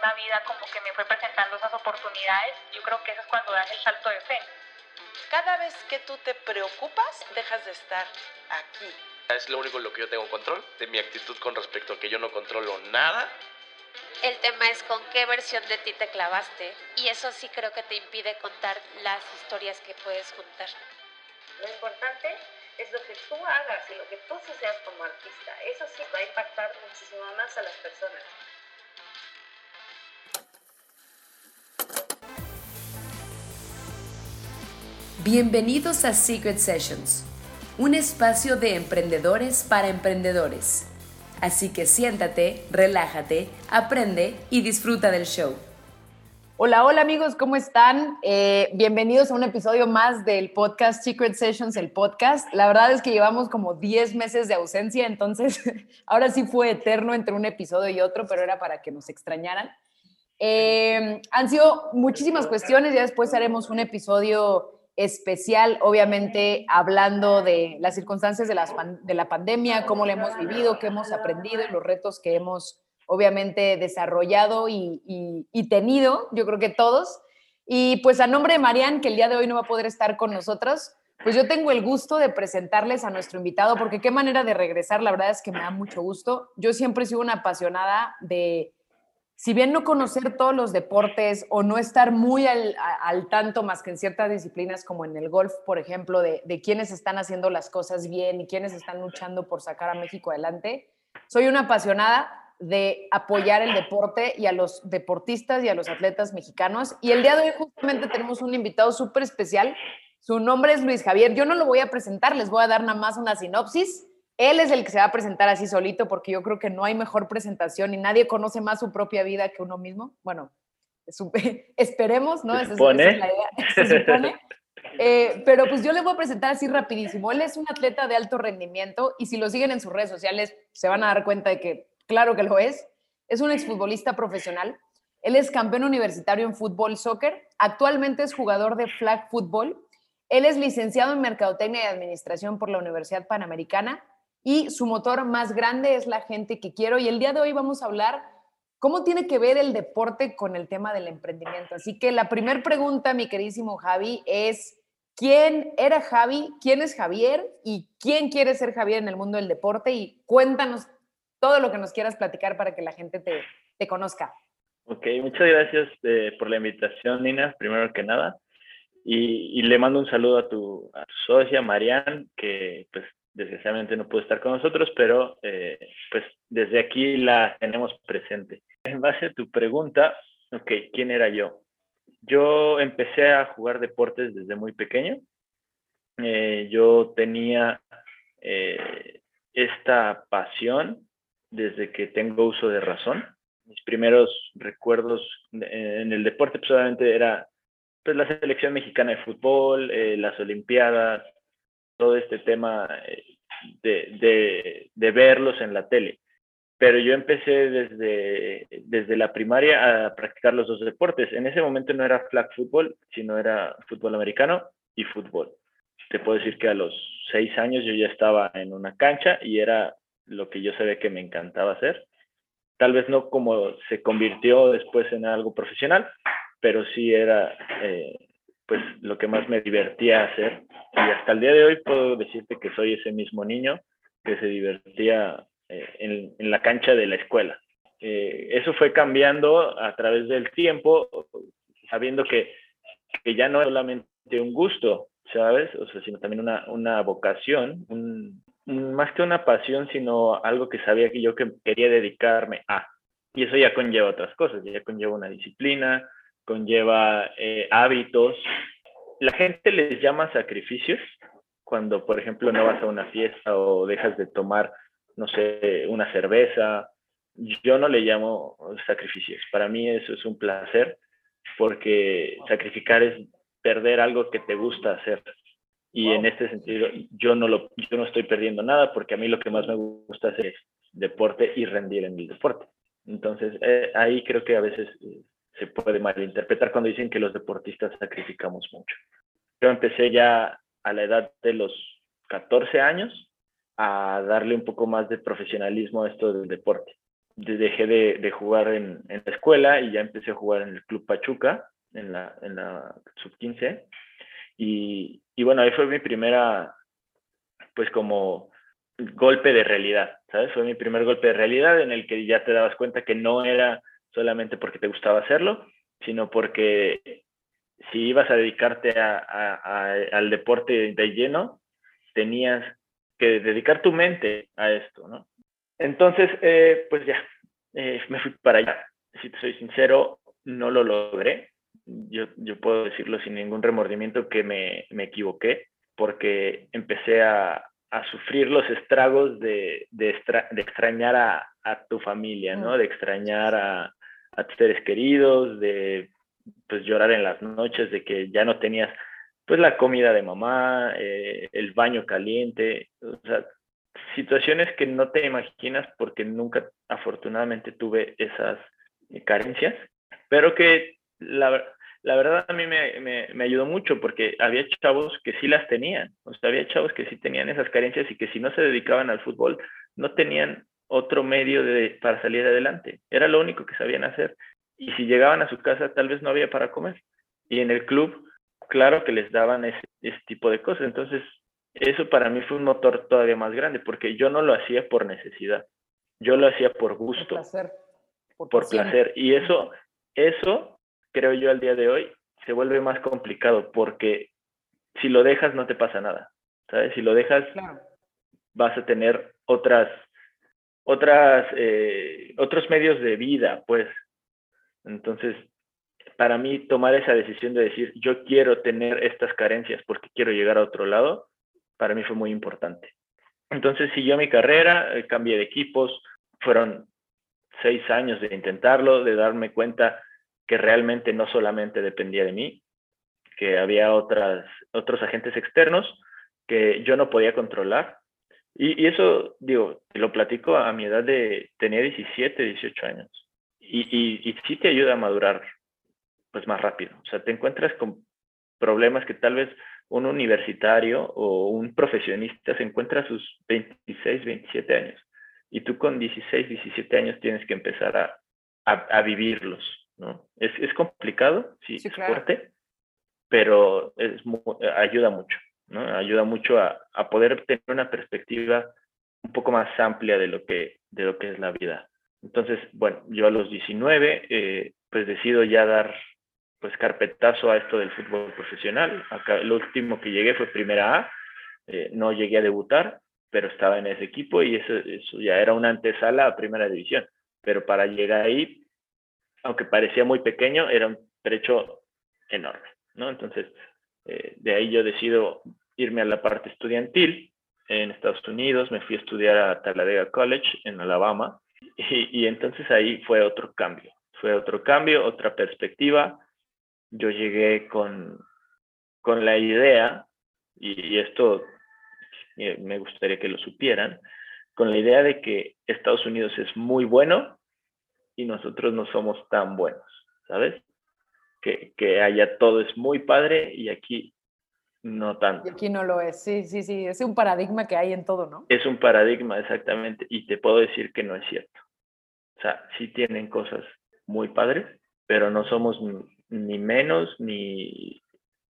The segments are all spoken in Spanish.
misma vida como que me fue presentando esas oportunidades, yo creo que eso es cuando das el salto de fe. Cada vez que tú te preocupas, dejas de estar aquí. Es lo único en lo que yo tengo control, de mi actitud con respecto a que yo no controlo nada. El tema es con qué versión de ti te clavaste y eso sí creo que te impide contar las historias que puedes juntar. Lo importante es lo que tú hagas y lo que tú seas como artista. Eso sí va a impactar muchísimo más a las personas. Bienvenidos a Secret Sessions, un espacio de emprendedores para emprendedores. Así que siéntate, relájate, aprende y disfruta del show. Hola, hola amigos, ¿cómo están? Eh, bienvenidos a un episodio más del podcast Secret Sessions, el podcast. La verdad es que llevamos como 10 meses de ausencia, entonces ahora sí fue eterno entre un episodio y otro, pero era para que nos extrañaran. Eh, han sido muchísimas cuestiones, ya después haremos un episodio especial, obviamente hablando de las circunstancias de la, de la pandemia, cómo la hemos vivido, qué hemos aprendido y los retos que hemos obviamente desarrollado y, y, tenido, yo creo que todos. Y pues a nombre de Marian, que el día de hoy no va a poder estar con nosotros, pues yo tengo el gusto de presentarles a nuestro invitado, porque qué manera de regresar, la verdad es que me da mucho gusto. Yo siempre he sido una apasionada de, si bien no conocer todos los deportes o no estar muy al, tanto más que en ciertas disciplinas como en el golf, por ejemplo, de, de quiénes están haciendo las cosas bien y quiénes están luchando por sacar a México adelante, soy una apasionada de apoyar el deporte y a los deportistas y a los atletas mexicanos. Y el día de hoy justamente tenemos un invitado súper especial. Su nombre es Luis Javier. Yo no lo voy a presentar, les voy a dar nada más una sinopsis. Él es el que se va a presentar así solito porque yo creo que no hay mejor presentación y nadie conoce más su propia vida que uno mismo. Bueno, esperemos, ¿no? Se supone. Esa es la idea. Se supone. Eh, pero pues yo le voy a presentar así rapidísimo. Él es un atleta de alto rendimiento y si lo siguen en sus redes sociales se van a dar cuenta de que claro que lo es. Es un exfutbolista profesional. Él es campeón universitario en fútbol soccer. Actualmente es jugador de flag football. Él es licenciado en Mercadotecnia y Administración por la Universidad Panamericana y su motor más grande es la gente que quiero. Y el día de hoy vamos a hablar cómo tiene que ver el deporte con el tema del emprendimiento. Así que la primera pregunta, mi queridísimo Javi, es ¿quién era Javi? ¿Quién es Javier? ¿Y quién quiere ser Javier en el mundo del deporte? Y cuéntanos todo lo que nos quieras platicar para que la gente te, te conozca. Ok, muchas gracias eh, por la invitación, Nina, primero que nada. Y, le mando un saludo a tu, a tu socia, Marianne, que pues desgraciadamente no pudo estar con nosotros, pero eh, pues desde aquí la tenemos presente. En base a tu pregunta, ok, ¿quién era yo? Yo empecé a jugar deportes desde muy pequeño. Eh, yo tenía eh, esta pasión desde que tengo uso de razón. Mis primeros recuerdos en el deporte pues obviamente era pues, la selección mexicana de fútbol, las olimpiadas, todo este tema eh, de, de, verlos en la tele. Pero yo empecé desde, desde la primaria a practicar los dos deportes. En ese momento no era flag fútbol, sino era fútbol americano y fútbol. Te puedo decir que a los seis años yo ya estaba en una cancha y era lo que yo sabía que me encantaba hacer. Tal vez no como se convirtió después en algo profesional, pero sí era eh, pues lo que más me divertía hacer. Y hasta el día de hoy puedo decirte que soy ese mismo niño que se divertía eh, en, la cancha de la escuela. Eh, eso fue cambiando a través del tiempo, sabiendo que, que ya no es solamente un gusto, ¿sabes? O sea, sino también una, una vocación, más que una pasión, sino algo que sabía que yo que quería dedicarme a. Y eso ya conlleva otras cosas, ya conlleva una disciplina, conlleva eh, hábitos. La gente les llama sacrificios cuando, por ejemplo, no vas a una fiesta o dejas de tomar, no sé, una cerveza. Yo no le llamo sacrificios. Para mí eso es un placer porque sacrificar es perder algo que te gusta hacer. Y en este sentido, yo no, lo, yo no estoy perdiendo nada porque a mí lo que más me gusta hacer es deporte y rendir en el deporte. Entonces, eh, ahí creo que a veces eh, se puede malinterpretar cuando dicen que los deportistas sacrificamos mucho. Yo empecé ya a la edad de los 14 años a darle un poco más de profesionalismo a esto del deporte. dejé de, jugar en, la escuela y ya empecé a jugar en el Club Pachuca, en la, en la sub-15. Y, y bueno, ahí fue mi primera, pues como golpe de realidad, ¿sabes? Fue mi primer golpe de realidad en el que ya te dabas cuenta que no era solamente porque te gustaba hacerlo, sino porque si ibas a dedicarte al deporte de lleno, tenías que dedicar tu mente a esto, ¿no? Entonces, eh, pues ya, eh, me fui para allá. Si te soy sincero, no lo logré. Yo, yo puedo decirlo sin ningún remordimiento que me, me equivoqué, porque empecé a, a sufrir los estragos de, de, de extrañar a, a, tu familia, ¿no? Mm. De extrañar a, a tus seres queridos, de pues llorar en las noches, de que ya no tenías pues la comida de mamá, eh, el baño caliente, o sea, situaciones que no te imaginas porque nunca afortunadamente tuve esas carencias, pero que la, la verdad a mí me, me, me, ayudó mucho porque había chavos que sí las tenían, o sea, había chavos que sí tenían esas carencias y que si no se dedicaban al fútbol no tenían otro medio de, para salir adelante, era lo único que sabían hacer y si llegaban a su casa tal vez no había para comer. Y en el club, claro que les daban ese, tipo de cosas. Entonces, eso para mí fue un motor todavía más grande, porque yo no lo hacía por necesidad, yo lo hacía por gusto. Por placer. Por, placer. Y eso, eso, creo yo al día de hoy, se vuelve más complicado, porque si lo dejas no te pasa nada, ¿sabes? Si lo dejas, vas a tener otras, otras, eh, otros medios de vida, pues, entonces, para mí tomar esa decisión de decir, yo quiero tener estas carencias porque quiero llegar a otro lado, para mí fue muy importante. Entonces siguió mi carrera, eh, cambié de equipos, fueron seis años de intentarlo, de darme cuenta que realmente no solamente dependía de mí, que había otras, otros agentes externos que yo no podía controlar. Y, y eso, digo, lo platico a mi edad de, tenía 17, 18 años y, y, sí te ayuda a madurar pues más rápido. O sea, te encuentras con problemas que tal vez un universitario o un profesionista se encuentra a sus 26, 27 años. Y tú con 16, 17 años tienes que empezar a, a, vivirlos, ¿no? Es, es complicado, sí, es fuerte, pero es, ayuda mucho, ¿no? Ayuda mucho a, a poder tener una perspectiva un poco más amplia de lo que, de lo que es la vida. Entonces, bueno, yo a los 19, eh, pues decido ya dar pues carpetazo a esto del fútbol profesional. Acá lo último que llegué fue primera A, eh, no llegué a debutar, pero estaba en ese equipo y eso, eso ya era una antesala a primera división. Pero para llegar ahí, aunque parecía muy pequeño, era un trecho enorme, ¿no? Entonces, eh, de ahí yo decido irme a la parte estudiantil en Estados Unidos, me fui a estudiar a Talladega College en Alabama, y, entonces ahí fue otro cambio, fue otro cambio, otra perspectiva. Yo llegué con, con la idea, y, esto eh, me gustaría que lo supieran, con la idea de que Estados Unidos es muy bueno y nosotros no somos tan buenos, ¿sabes? Que, que allá todo es muy padre y aquí no tanto. Y aquí no lo es, sí, sí, sí, es un paradigma que hay en todo, ¿no? Es un paradigma, exactamente, y te puedo decir que no es cierto. O sea, sí tienen cosas muy padres, pero no somos ni menos, ni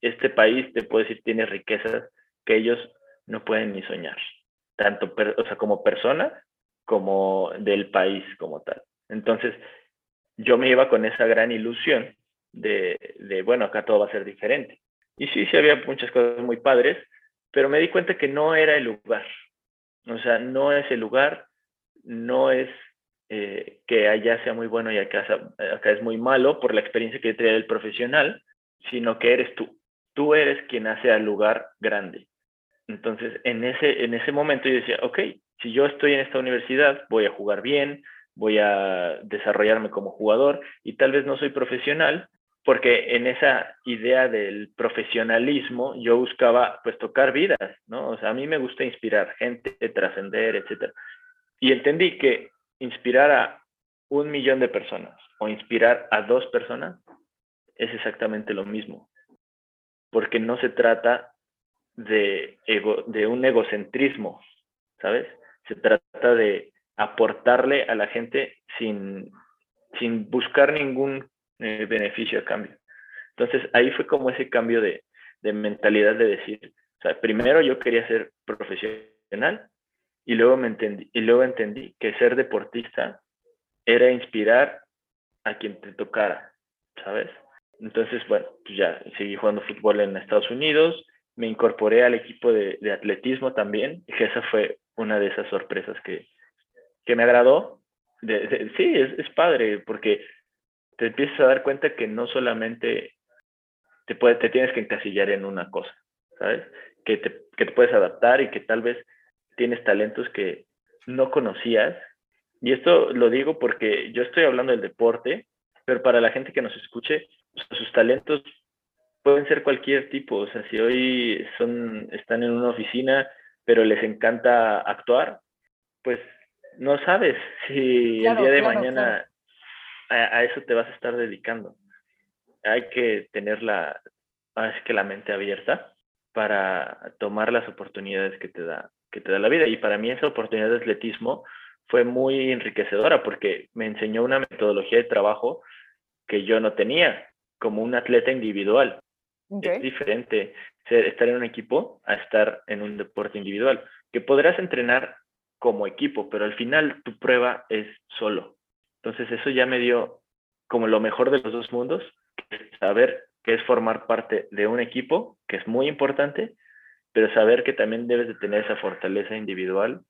este país, te puedo decir, tiene riquezas que ellos no pueden ni soñar, tanto o sea, como personas como del país como tal. Entonces, yo me iba con esa gran ilusión de, de, bueno, acá todo va a ser diferente. Y sí, sí había muchas cosas muy padres, pero me di cuenta que no era el lugar. O sea, no es el lugar, no es eh, que allá sea muy bueno y acá, es muy malo por la experiencia que trae el profesional, sino que eres tú. Tú eres quien hace al lugar grande. Entonces, en ese, en ese momento yo decía, ok, si yo estoy en esta universidad, voy a jugar bien, voy a desarrollarme como jugador y tal vez no soy profesional, porque en esa idea del profesionalismo yo buscaba pues tocar vidas, ¿no? O sea, a mí me gusta inspirar gente, trascender, etc. Y entendí que inspirar a un millón de personas o inspirar a dos personas es exactamente lo mismo. Porque no se trata de, ego, de un egocentrismo, ¿sabes? Se trata de aportarle a la gente sin, sin buscar ningún eh, beneficio a cambio. Entonces ahí fue como ese cambio de, de mentalidad de decir, o sea, primero yo quería ser profesional y luego me entendí, y luego entendí que ser deportista era inspirar a quien te tocara, ¿sabes? Entonces, bueno, pues ya seguí jugando fútbol en Estados Unidos, me incorporé al equipo de, de atletismo también, y esa fue una de esas sorpresas que, que me agradó. De, sí, es, es padre, porque te empiezas a dar cuenta que no solamente te, puede, te tienes que encasillar en una cosa, ¿sabes? Que te, que te puedes adaptar y que tal vez tienes talentos que no conocías. Y esto lo digo porque yo estoy hablando del deporte, pero para la gente que nos escuche, sus talentos pueden ser cualquier tipo. O sea, si hoy son, están en una oficina, pero les encanta actuar, pues no sabes si el día de mañana a, a, eso te vas a estar dedicando. Hay que tener la, es que la mente abierta para tomar las oportunidades que te da que te da la vida y para mí esa oportunidad de atletismo fue muy enriquecedora porque me enseñó una metodología de trabajo que yo no tenía como un atleta individual. Okay. Es diferente ser, estar en un equipo a estar en un deporte individual, que podrás entrenar como equipo, pero al final tu prueba es solo. Entonces eso ya me dio como lo mejor de los dos mundos, saber que es formar parte de un equipo, que es muy importante, pero saber que también debes de tener esa fortaleza individual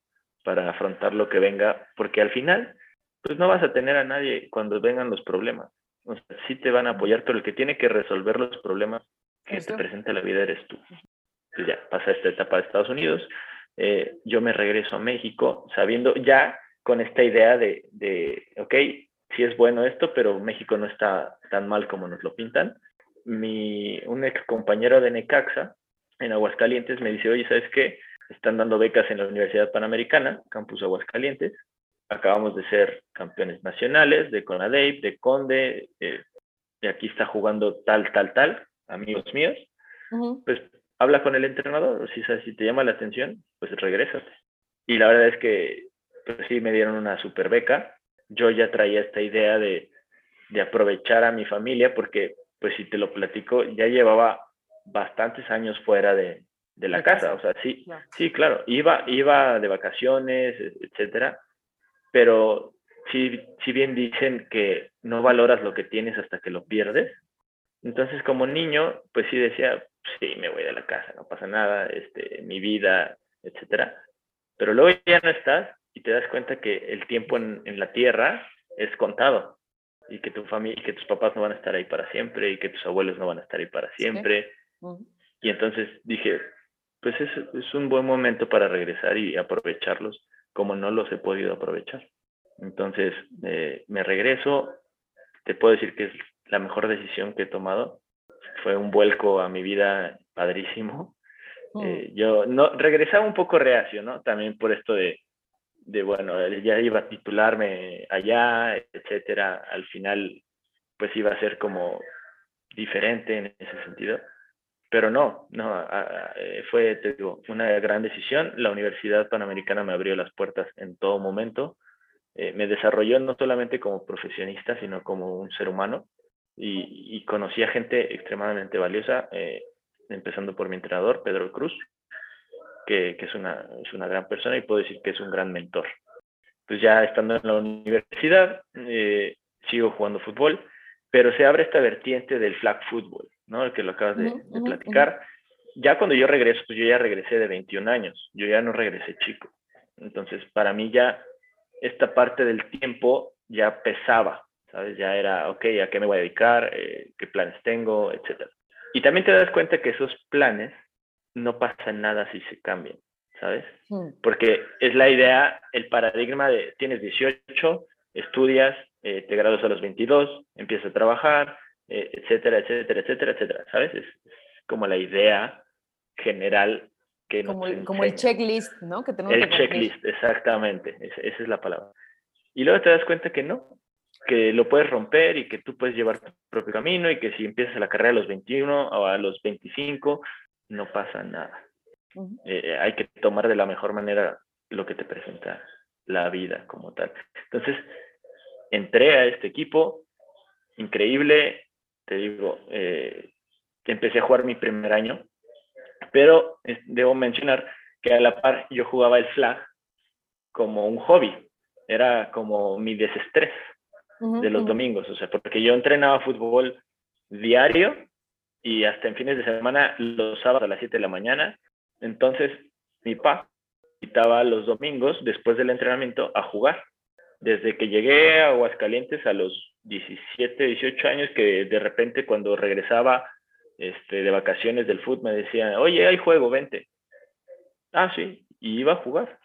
para afrontar lo que venga, porque al final, pues no vas a tener a nadie cuando vengan los problemas. O sea, sí te van a apoyar, pero el que tiene que resolver los problemas que te presenta la vida eres tú. Pues ya, pasa esta etapa de Estados Unidos, eh, yo me regreso a México sabiendo ya con esta idea de, de, ok, sí es bueno esto, pero México no está tan mal como nos lo pintan. Mi, un ex compañero de Necaxa en Aguascalientes me dice, oye, ¿sabes qué? Están dando becas en la Universidad Panamericana, Campus Aguascalientes. Acabamos de ser campeones nacionales de CONADEIP, de CONDE, eh, y aquí está jugando tal, tal, tal, amigos míos. Uh -huh. Pues habla con el entrenador, si, si te llama la atención, pues regrésate. Y la verdad es que pues sí me dieron una super beca. Yo ya traía esta idea de, de aprovechar a mi familia porque, pues si te lo platico, ya llevaba bastantes años fuera de, de la casa. O sea, sí, no. sí, claro, iba, iba de vacaciones, etcétera, pero si, si bien dicen que no valoras lo que tienes hasta que lo pierdes, entonces como niño, pues sí decía, sí, me voy de la casa, no pasa nada, este, mi vida, etcétera. Pero luego ya no estás y te das cuenta que el tiempo en, en la tierra es contado y que tu familia y que tus papás no van a estar ahí para siempre y que tus abuelos no van a estar ahí para siempre. Sí. Uh -huh. Y entonces dije, pues es, es un buen momento para regresar y aprovecharlos como no los he podido aprovechar. Entonces eh, me regreso, te puedo decir que es la mejor decisión que he tomado. Fue un vuelco a mi vida padrísimo. Eh, yo no regresaba un poco reacio, ¿no? También por esto de, de, bueno, ya iba a titularme allá, etcétera. Al final, pues iba a ser como diferente en ese sentido. Pero no, no, eh, fue, te digo, una gran decisión. La Universidad Panamericana me abrió las puertas en todo momento. Eh, me desarrolló no solamente como profesionista, sino como un ser humano. Y, y conocí a gente extremadamente valiosa, eh, empezando por mi entrenador, Pedro Cruz, que, que es, una, es una gran persona y puedo decir que es un gran mentor. Pues ya estando en la universidad, eh, sigo jugando fútbol, pero se abre esta vertiente del flag football, ¿no? El que lo acabas de, de platicar. Ya cuando yo regreso, pues yo ya regresé de 21 años, yo ya no regresé chico. Entonces, para mí ya esta parte del tiempo ya pesaba, ¿sabes? Ya era, ok, ¿a qué me voy a dedicar? Eh, ¿Qué planes tengo? Etcétera. Y también te das cuenta que esos planes no pasa nada si se cambian, ¿sabes? Mm. Porque es la idea, el paradigma de tienes 18, estudias, eh, te gradúas a los 22, empiezas a trabajar, eh, etcétera, etcétera, etcétera, etcétera, ¿sabes? Es, es, como la idea general que como, el, como el checklist, ¿no? Que tenemos el que checklist, exactamente, esa, esa es la palabra. Y luego te das cuenta que no, que lo puedes romper y que tú puedes llevar tu propio camino y que si empiezas la carrera a los 21 o a los 25, no pasa nada. Uh -huh. eh, hay que tomar de la mejor manera lo que te presenta la vida como tal. Entonces, entré a este equipo, increíble, te digo, eh, empecé a jugar mi primer año, pero debo mencionar que a la par yo jugaba el flag como un hobby, era como mi desestrés de los domingos, o sea, porque yo entrenaba fútbol diario y hasta en fines de semana los sábados a las 7 de la mañana, entonces mi papá invitaba los domingos después del entrenamiento a jugar. Desde que llegué a Aguascalientes a los 17, 18 años, que de repente cuando regresaba este, de vacaciones del fútbol me decían, oye, hay juego, vente. Ah, sí, y iba a jugar.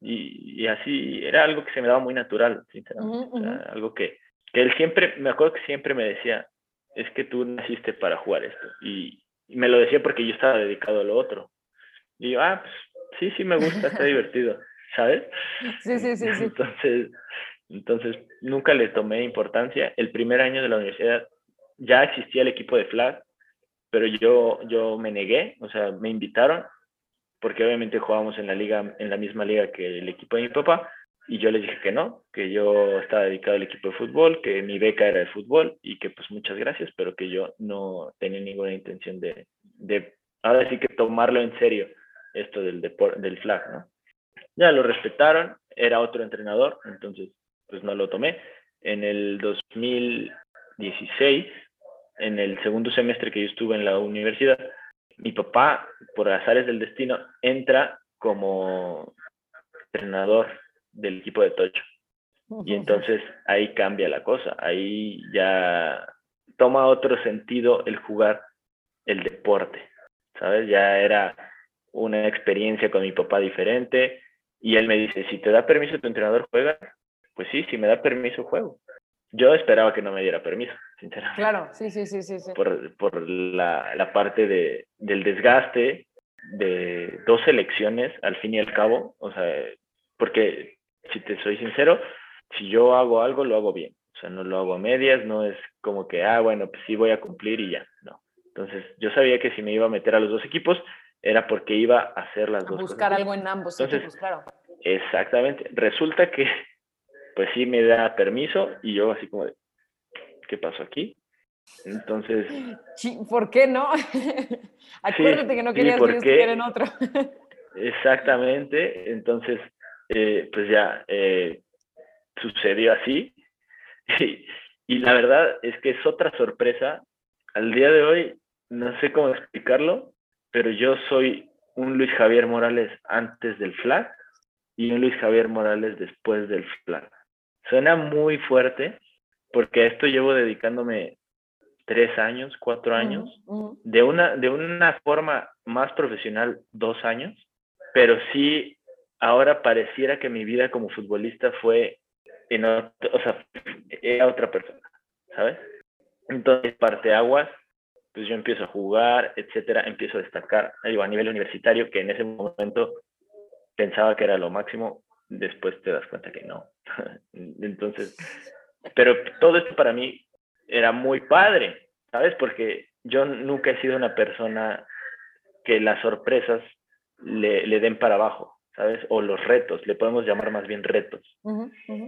Y, así era algo que se me daba muy natural, sinceramente. algo que, que él siempre, me acuerdo que siempre me decía, es que tú naciste para jugar esto. Y, me lo decía porque yo estaba dedicado a lo otro. Y yo, ah, pues sí, sí me gusta, está divertido, ¿sabes? Sí, sí, sí, sí. Entonces, entonces, nunca le tomé importancia. El primer año de la universidad ya existía el equipo de flag, pero yo, yo me negué, o sea, me invitaron, porque obviamente jugábamos en la liga, en la misma liga que el equipo de mi papá, y yo les dije que no, que yo estaba dedicado al equipo de fútbol, que mi beca era de fútbol y que pues muchas gracias, pero que yo no tenía ninguna intención de, de ahora sí que tomarlo en serio esto del, del flag, ¿no? Ya lo respetaron, era otro entrenador, entonces pues no lo tomé. En el 2016, en el segundo semestre que yo estuve en la universidad, mi papá, por azares del destino, entra como entrenador del equipo de Tocho. Y entonces ahí cambia la cosa, ahí ya toma otro sentido el jugar el deporte, ¿sabes? Ya era una experiencia con mi papá diferente y él me dice, si te da permiso tu entrenador, juega. Pues sí, si me da permiso, juego. Yo esperaba que no me diera permiso, sinceramente. Claro, sí, sí, sí, sí. Por, por la, la, parte de, del desgaste de dos elecciones, al fin y al cabo, o sea, porque si te soy sincero, si yo hago algo, lo hago bien. O sea, no lo hago a medias, no es como que, ah, bueno, pues sí voy a cumplir y ya. No. Entonces, yo sabía que si me iba a meter a los dos equipos, era porque iba a hacer las dos buscar algo en ambos equipos, claro. Exactamente. Resulta que, pues sí me da permiso y yo así como de, ¿qué pasó aquí? Entonces... ¿Por qué no? Acuérdate que no querías que en otro. Exactamente. Entonces, eh, pues ya eh, sucedió así. Y, la verdad es que es otra sorpresa. Al día de hoy, no sé cómo explicarlo, pero yo soy un Luis Javier Morales antes del flag y un Luis Javier Morales después del flag. Suena muy fuerte porque a esto llevo dedicándome tres años, cuatro años, de, una, de una forma más profesional, dos años, pero sí ahora pareciera que mi vida como futbolista fue en o sea, era otra persona, ¿sabes? Entonces, parte aguas, pues yo empiezo a jugar, etcétera, empiezo a destacar, digo, a nivel universitario, que en ese momento pensaba que era lo máximo, después te das cuenta que no. Entonces, pero todo esto para mí era muy padre, ¿sabes? Porque yo nunca he sido una persona que las sorpresas le den para abajo. ¿Sabes? O los retos, le podemos llamar más bien retos.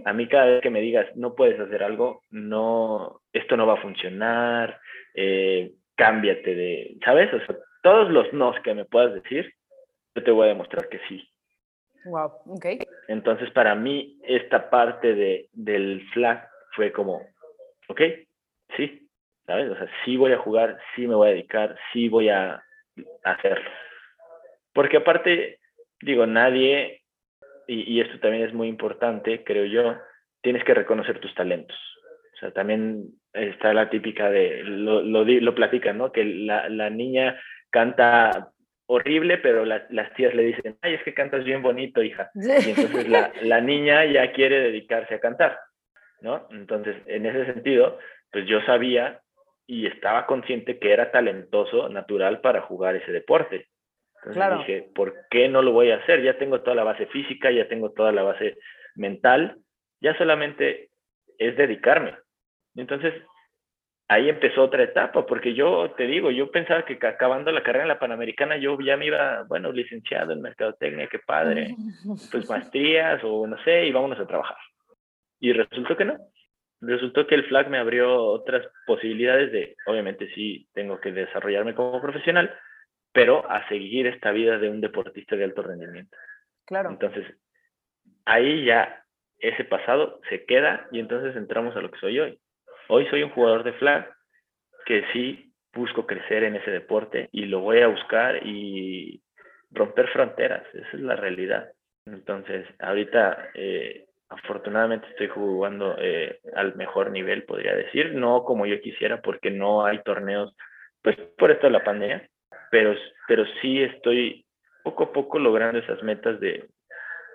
A mí cada vez que me digas, no puedes hacer algo, no, esto no va a funcionar, eh, cámbiate de, ¿sabes? O sea, todos los nos que me puedas decir, yo te voy a demostrar que sí. Wow, ok. Entonces, para mí, esta parte de, del flag fue como, ok, sí, ¿sabes? O sea, sí voy a jugar, sí me voy a dedicar, sí voy a hacerlo. Porque aparte, digo, nadie, y, esto también es muy importante, creo yo, tienes que reconocer tus talentos. O sea, también está la típica de, lo, lo, lo platican, ¿no? Que la, la niña canta horrible, pero las tías le dicen, ay, es que cantas bien bonito, hija. Y entonces la, la, niña ya quiere dedicarse a cantar, ¿no? Entonces, en ese sentido, pues yo sabía y estaba consciente que era talentoso, natural para jugar ese deporte. Entonces dije, ¿por qué no lo voy a hacer? Ya tengo toda la base física, ya tengo toda la base mental, ya solamente es dedicarme. Entonces, ahí empezó otra etapa, porque yo te digo, yo pensaba que acabando la carrera en la Panamericana yo ya me iba, bueno, licenciado en Mercadotecnia, qué padre, pues maestrías o no sé, y vámonos a trabajar. Y resultó que no. resultó que el flag me abrió otras posibilidades de, obviamente sí, tengo que desarrollarme como profesional, pero a seguir esta vida de un deportista de alto rendimiento. Claro. Entonces, ahí ya ese pasado se queda y entonces entramos a lo que soy hoy. Hoy soy un jugador de flag que sí busco crecer en ese deporte y lo voy a buscar y romper fronteras, esa es la realidad. Entonces, ahorita eh, afortunadamente estoy jugando eh, al mejor nivel, podría decir, no como yo quisiera porque no hay torneos, pues por esto de la pandemia, pero, pero sí estoy poco a poco logrando esas metas de,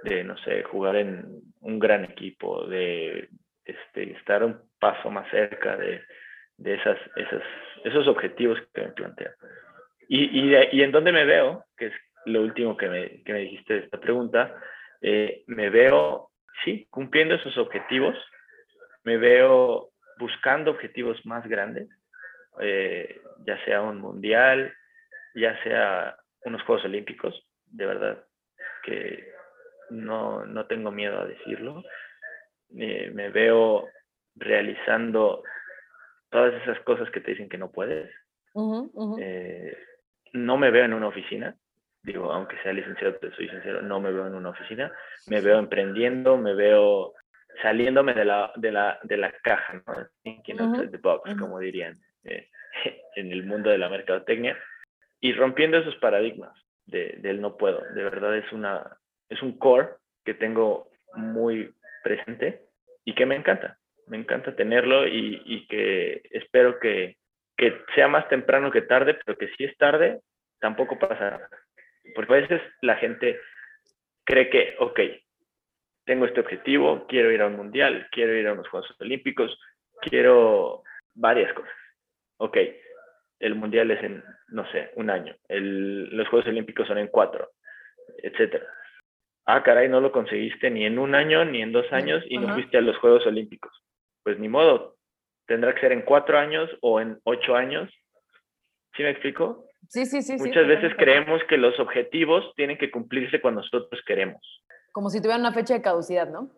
de no sé, jugar en un gran equipo, de este, estar un paso más cerca de, de esas, esas, esos objetivos que me planteo. Y, y, y en dónde me veo, que es lo último que me, que me dijiste de esta pregunta, eh, me veo, sí, cumpliendo esos objetivos, me veo buscando objetivos más grandes, eh, ya sea un mundial, ya sea unos Juegos Olímpicos, de verdad que no, no tengo miedo a decirlo. Eh, me veo realizando todas esas cosas que te dicen que no puedes. no me veo en una oficina, digo, aunque sea licenciado, te soy sincero, no me veo en una oficina, me veo emprendiendo, me veo saliéndome de la, de la, de la caja, ¿no? Thinking outside the box, como dirían eh, en el mundo de la mercadotecnia, y rompiendo esos paradigmas de, del no puedo. De verdad es, una, es un core que tengo muy presente y que me encanta. Me encanta tenerlo y, y que espero que, que sea más temprano que tarde, pero que si es tarde, tampoco pasa porque a veces la gente cree que, ok, tengo este objetivo, quiero ir a un mundial, quiero ir a unos Juegos Olímpicos, quiero varias cosas. Ok, el mundial es en, no sé, un año, los Juegos Olímpicos son en cuatro, etc. Ah, caray, no lo conseguiste ni en un año ni en dos años y no fuiste a los Juegos Olímpicos. Pues ni modo, tendrá que ser en cuatro años o en ocho años. ¿Sí me explico? Sí, sí, sí. Muchas veces creemos que los objetivos tienen que cumplirse cuando nosotros queremos. Como si tuvieran una fecha de caducidad, ¿no?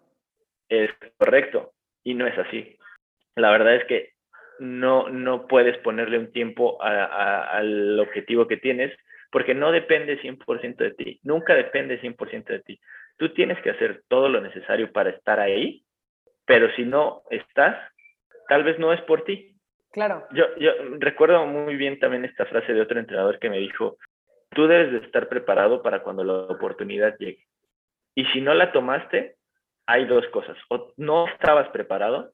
Es correcto, y no es así. La verdad es que no, no puedes ponerle un tiempo al objetivo que tienes porque no depende 100% de ti, nunca depende 100% de ti. Tú tienes que hacer todo lo necesario para estar ahí, pero si no estás, tal vez no es por ti, Claro. Yo, yo recuerdo muy bien también esta frase de otro entrenador que me dijo, tú debes de estar preparado para cuando la oportunidad llegue. Y si no la tomaste, hay dos cosas. O no estabas preparado,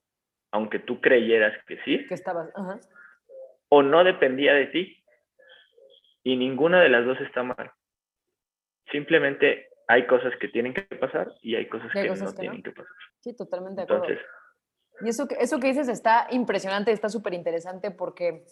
aunque tú creyeras que sí. Que estabas, O no dependía de ti. Y ninguna de las dos está mal. Simplemente hay cosas que tienen que pasar y hay cosas que no tienen que pasar. Sí, totalmente de acuerdo. Entonces, y eso que, eso que dices está impresionante, está súper interesante porque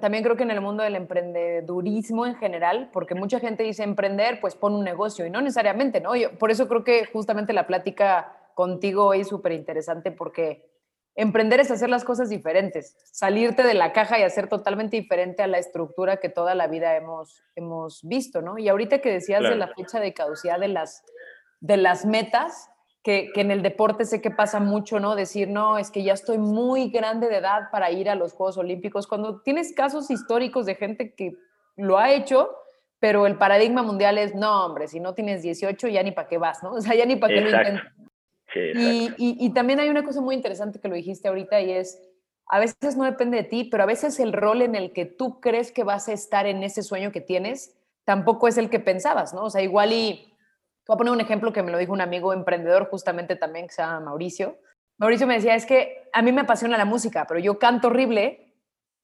también creo que en el mundo del emprendedurismo en general, porque mucha gente dice emprender, pues pon un negocio y no necesariamente, ¿no? por eso creo que justamente la plática contigo hoy es súper interesante porque emprender es hacer las cosas diferentes, salirte de la caja y hacer totalmente diferente a la estructura que toda la vida hemos, hemos visto, ¿no? Y ahorita que decías de la fecha de caducidad de las, de las metas, que, en el deporte sé que pasa mucho, ¿no? Decir, no, es que ya estoy muy grande de edad para ir a los Juegos Olímpicos, cuando tienes casos históricos de gente que lo ha hecho, pero el paradigma mundial es, no, hombre, si no tienes 18, ya ni para qué vas, ¿no? O sea, ya ni para qué lo intentas. Y, y, también hay una cosa muy interesante que lo dijiste ahorita y es, a veces no depende de ti, pero a veces el rol en el que tú crees que vas a estar en ese sueño que tienes, tampoco es el que pensabas, ¿no? O sea, igual y voy a poner un ejemplo que me lo dijo un amigo emprendedor justamente también, que se llama Mauricio. Mauricio me decía, es que a mí me apasiona la música, pero yo canto horrible,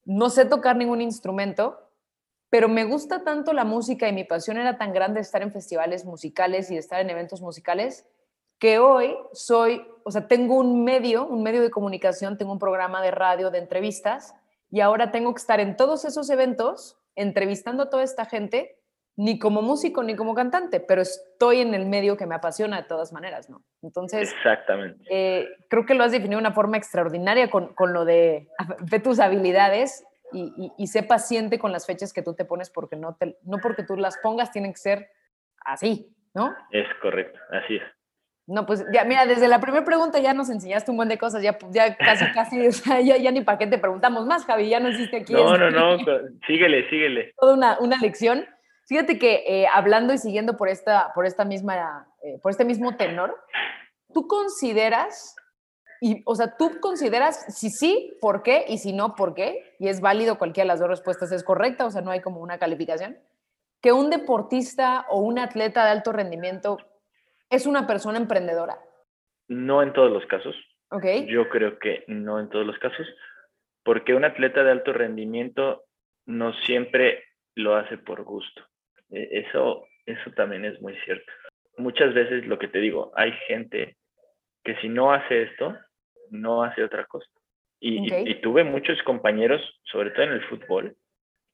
no sé tocar ningún instrumento, pero me gusta tanto la música y mi pasión era tan grande estar en festivales musicales y estar en eventos musicales, que hoy soy, o sea, tengo un medio, un medio de comunicación, tengo un programa de radio, de entrevistas, y ahora tengo que estar en todos esos eventos entrevistando a toda esta gente ni como músico ni como cantante, pero estoy en el medio que me apasiona de todas maneras, ¿no? Entonces, Exactamente. Eh, creo que lo has definido de una forma extraordinaria con, con lo de ve tus habilidades y, y, sé paciente con las fechas que tú te pones porque no, te, no porque tú las pongas tienen que ser así, ¿no? Es correcto, así es. No, pues ya, mira, desde la primera pregunta ya nos enseñaste un buen de cosas, ya, ya casi, casi, o sea, ya, ya ni para qué te preguntamos más, Javi, ya no hiciste aquí. No, este, no, no, síguele, síguele. Toda una, una lección. Fíjate que eh, hablando y siguiendo por esta, por esta misma, eh, por este mismo tenor, ¿tú consideras, y, o sea, tú consideras si sí, por qué, y si no, por qué, y es válido cualquiera de las dos respuestas es correcta, o sea, no hay como una calificación, que un deportista o un atleta de alto rendimiento es una persona emprendedora? No en todos los casos. Ok. Yo creo que no en todos los casos, porque un atleta de alto rendimiento no siempre lo hace por gusto. E, eso, eso también es muy cierto. Muchas veces lo que te digo, hay gente que si no hace esto, no hace otra cosa. Y, Ok. y tuve muchos compañeros, sobre todo en el fútbol,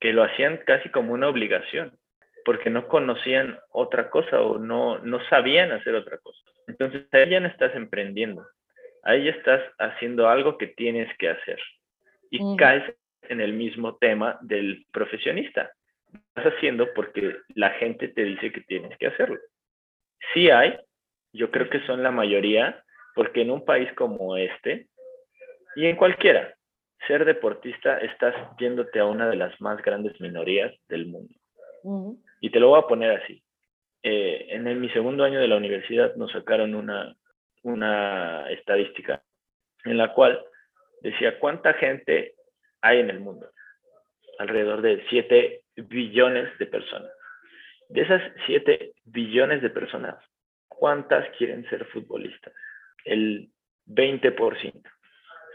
que lo hacían casi como una obligación, porque no conocían otra cosa o no, no sabían hacer otra cosa. Entonces ahí ya no estás emprendiendo, ahí ya estás haciendo algo que tienes que hacer. Y Ujú. caes en el mismo tema del profesionista. Estás haciendo porque la gente te dice que tienes que hacerlo. Sí hay, yo creo que son la mayoría, porque en un país como este, y en cualquiera, ser deportista estás yéndote a una de las más grandes minorías del mundo. Ujú. Y te lo voy a poner así. Eh, en mi segundo año de la universidad nos sacaron una, una estadística en la cual decía cuánta gente hay en el mundo. Alrededor de 7 billones de personas. De esas 7 billones de personas, ¿cuántas quieren ser futbolistas? El 20%,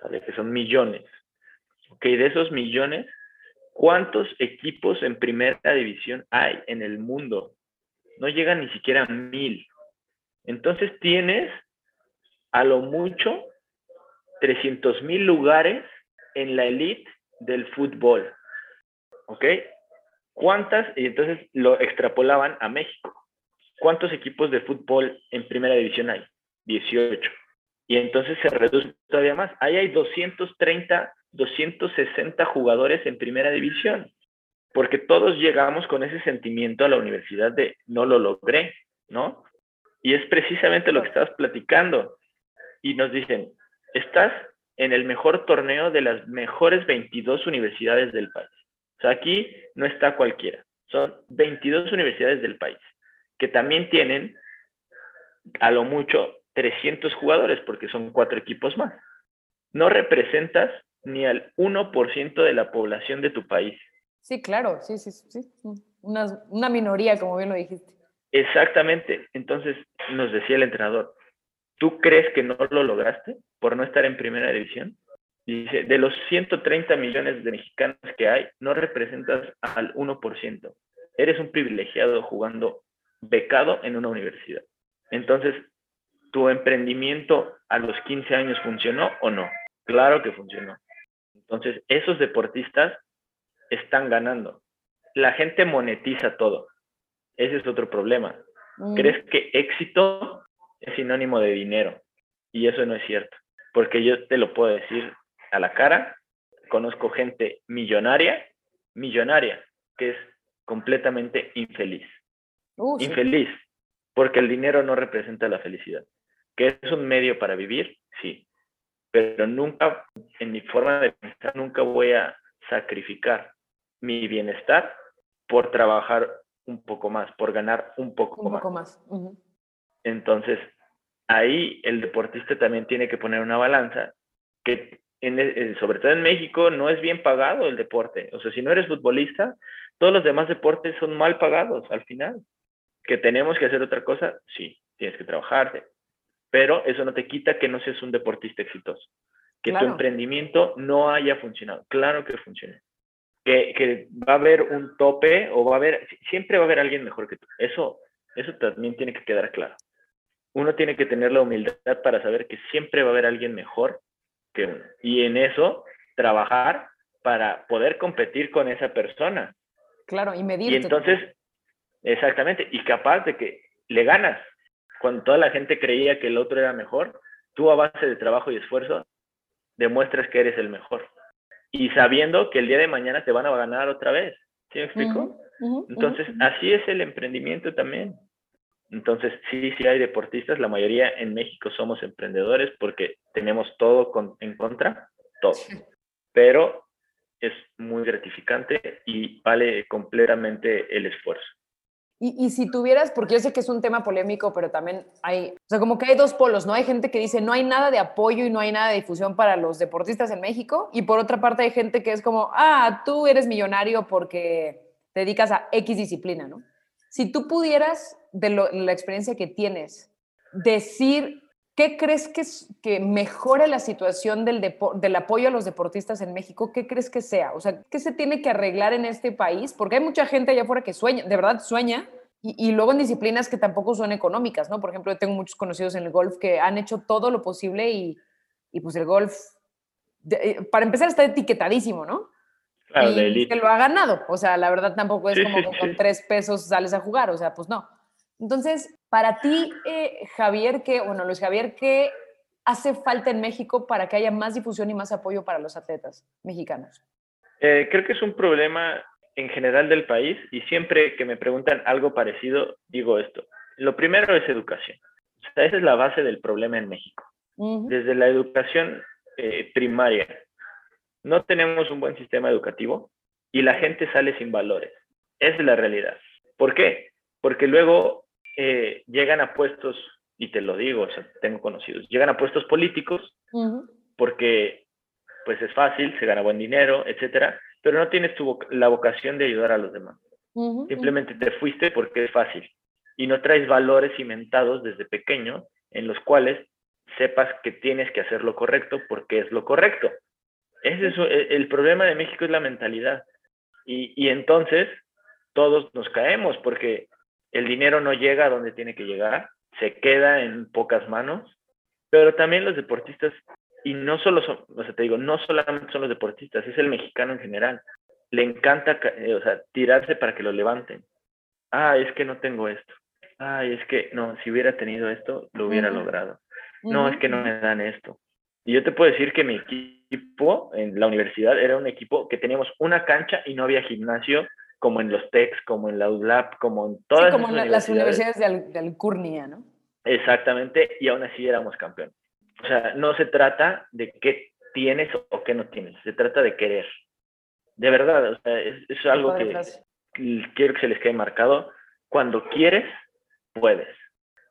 ¿sale? Que son millones. Ok, de esos millones, ¿cuántos equipos en primera división hay en el mundo? No llegan ni siquiera a mil. Entonces tienes a lo mucho 300 mil lugares en la elite del fútbol. ¿Ok? ¿Cuántas? Y entonces lo extrapolaban a México. ¿Cuántos equipos de fútbol en primera división hay? 18. Y entonces se reduce todavía más. Ahí hay 230, 260 jugadores en primera división. Porque todos llegamos con ese sentimiento a la universidad de no lo logré, ¿no? Y es precisamente lo que estabas platicando. Y nos dicen, estás en el mejor torneo de las mejores 22 universidades del país. O sea, aquí no está cualquiera. Son 22 universidades del país que también tienen a lo mucho 300 jugadores porque son cuatro equipos más. No representas ni al 1% de la población de tu país. Sí, claro, sí, sí, sí. Una, una minoría, como bien lo dijiste. Exactamente. Entonces nos decía el entrenador, ¿tú crees que no lo lograste por no estar en primera división? Dice, de los 130 millones de mexicanos que hay, no representas al 1%. Eres un privilegiado jugando becado en una universidad. Entonces, ¿tu emprendimiento a los 15 años funcionó o no? Claro que funcionó. Entonces, esos deportistas están ganando. La gente monetiza todo. Ese es otro problema. Mm, ¿Crees que éxito es sinónimo de dinero? Y eso no es cierto. Porque yo te lo puedo decir a la cara. Conozco gente millonaria, millonaria, que es completamente infeliz. uh, sí. Infeliz, porque el dinero no representa la felicidad. ¿Que es un medio para vivir? Sí. Pero nunca, en mi forma de pensar, nunca voy a sacrificar mi bienestar por trabajar un poco más, por ganar un poco Un más. poco más. Entonces, ahí el deportista también tiene que poner una balanza que, en el- en- sobre todo en México, no es bien pagado el deporte. O sea, si no eres futbolista, todos los demás deportes son mal pagados al final. Que tenemos que hacer otra cosa, sí, tienes que trabajarte. Pero eso no te quita que no seas un deportista exitoso. Que Claro. tu emprendimiento no haya funcionado. Claro que funcionó. Que, que va a haber un tope o va a haber, siempre va a haber alguien mejor que tú. Eso, eso también tiene que quedar claro uno tiene que tener la humildad para saber que siempre va a haber alguien mejor que uno. Y en eso, trabajar para poder competir con esa persona. Claro, y medirte. Y entonces, exactamente, y capaz de que le ganas. Cuando toda la gente creía que el otro era mejor, tú a base de trabajo y esfuerzo demuestras que eres el mejor. Y sabiendo que el día de mañana te van a ganar otra vez. ¿Sí me explico? Entonces, así es el emprendimiento también. Entonces, sí, sí hay deportistas, la mayoría en México somos emprendedores porque tenemos todo en contra, todo. Pero es muy gratificante y vale completamente el esfuerzo. Y, si tuvieras, porque yo sé que es un tema polémico, pero también hay, o sea, como que hay dos polos, ¿no? Hay gente que dice no hay nada de apoyo y no hay nada de difusión para los deportistas en México, y por otra parte hay gente que es como, ah, tú eres millonario porque te dedicas a X disciplina, ¿no? Si tú pudieras, de la experiencia que tienes, decir ¿Qué crees que, que mejore la situación del, del apoyo a los deportistas en México? ¿Qué crees que sea? O sea, ¿qué se tiene que arreglar en este país? Porque hay mucha gente allá afuera que sueña, de verdad sueña, y, luego en disciplinas que tampoco son económicas, ¿no? Por ejemplo, yo tengo muchos conocidos en el golf que han hecho todo lo posible y, y pues el golf, eh, para empezar, está etiquetadísimo, ¿no? Claro, y que lo ha ganado. O sea, la verdad tampoco es como que con tres pesos sales a jugar, o sea, pues no. Entonces, para ti, eh, Javier, que, bueno, Luis Javier, ¿qué hace falta en México para que haya más difusión y más apoyo para los atletas mexicanos? Eh, creo que es un problema en general del país y siempre que me preguntan algo parecido, digo esto. Lo primero es educación. O sea, esa es la base del problema en México. Desde la educación eh, primaria, no tenemos un buen sistema educativo y la gente sale sin valores. Esa es la realidad. ¿Por qué? Porque luego eh, llegan a puestos, y te lo digo, o sea, tengo conocidos, llegan a puestos políticos porque pues es fácil, se gana buen dinero, etcétera, pero no tienes tu, la vocación de ayudar a los demás. Simplemente te fuiste porque es fácil y no traes valores cimentados desde pequeño en los cuales sepas que tienes que hacer lo correcto porque es lo correcto. Ese es e, el problema de México es la mentalidad. Y, y entonces todos nos caemos porque el dinero no llega a donde tiene que llegar, se queda en pocas manos, pero también los deportistas, y no solo son, o sea, te digo, no solamente son los deportistas, es el mexicano en general, le encanta, eh, o sea, tirarse para que lo levanten. Ah, es que no tengo esto. Ah, es que no, si hubiera tenido esto, lo hubiera logrado. No, es que no me dan esto. Y yo te puedo decir que mi equipo en la universidad era un equipo que teníamos una cancha y no había gimnasio como en los TECs, como en la UDLAP, como en todas sí, como en las universidades de, Alcurnia, ¿no? Exactamente, y aún así éramos campeones. O sea, no se trata de qué tienes o qué no tienes, se trata de querer. De verdad, o sea, es, algo que quiero que se les quede marcado. Cuando quieres, puedes.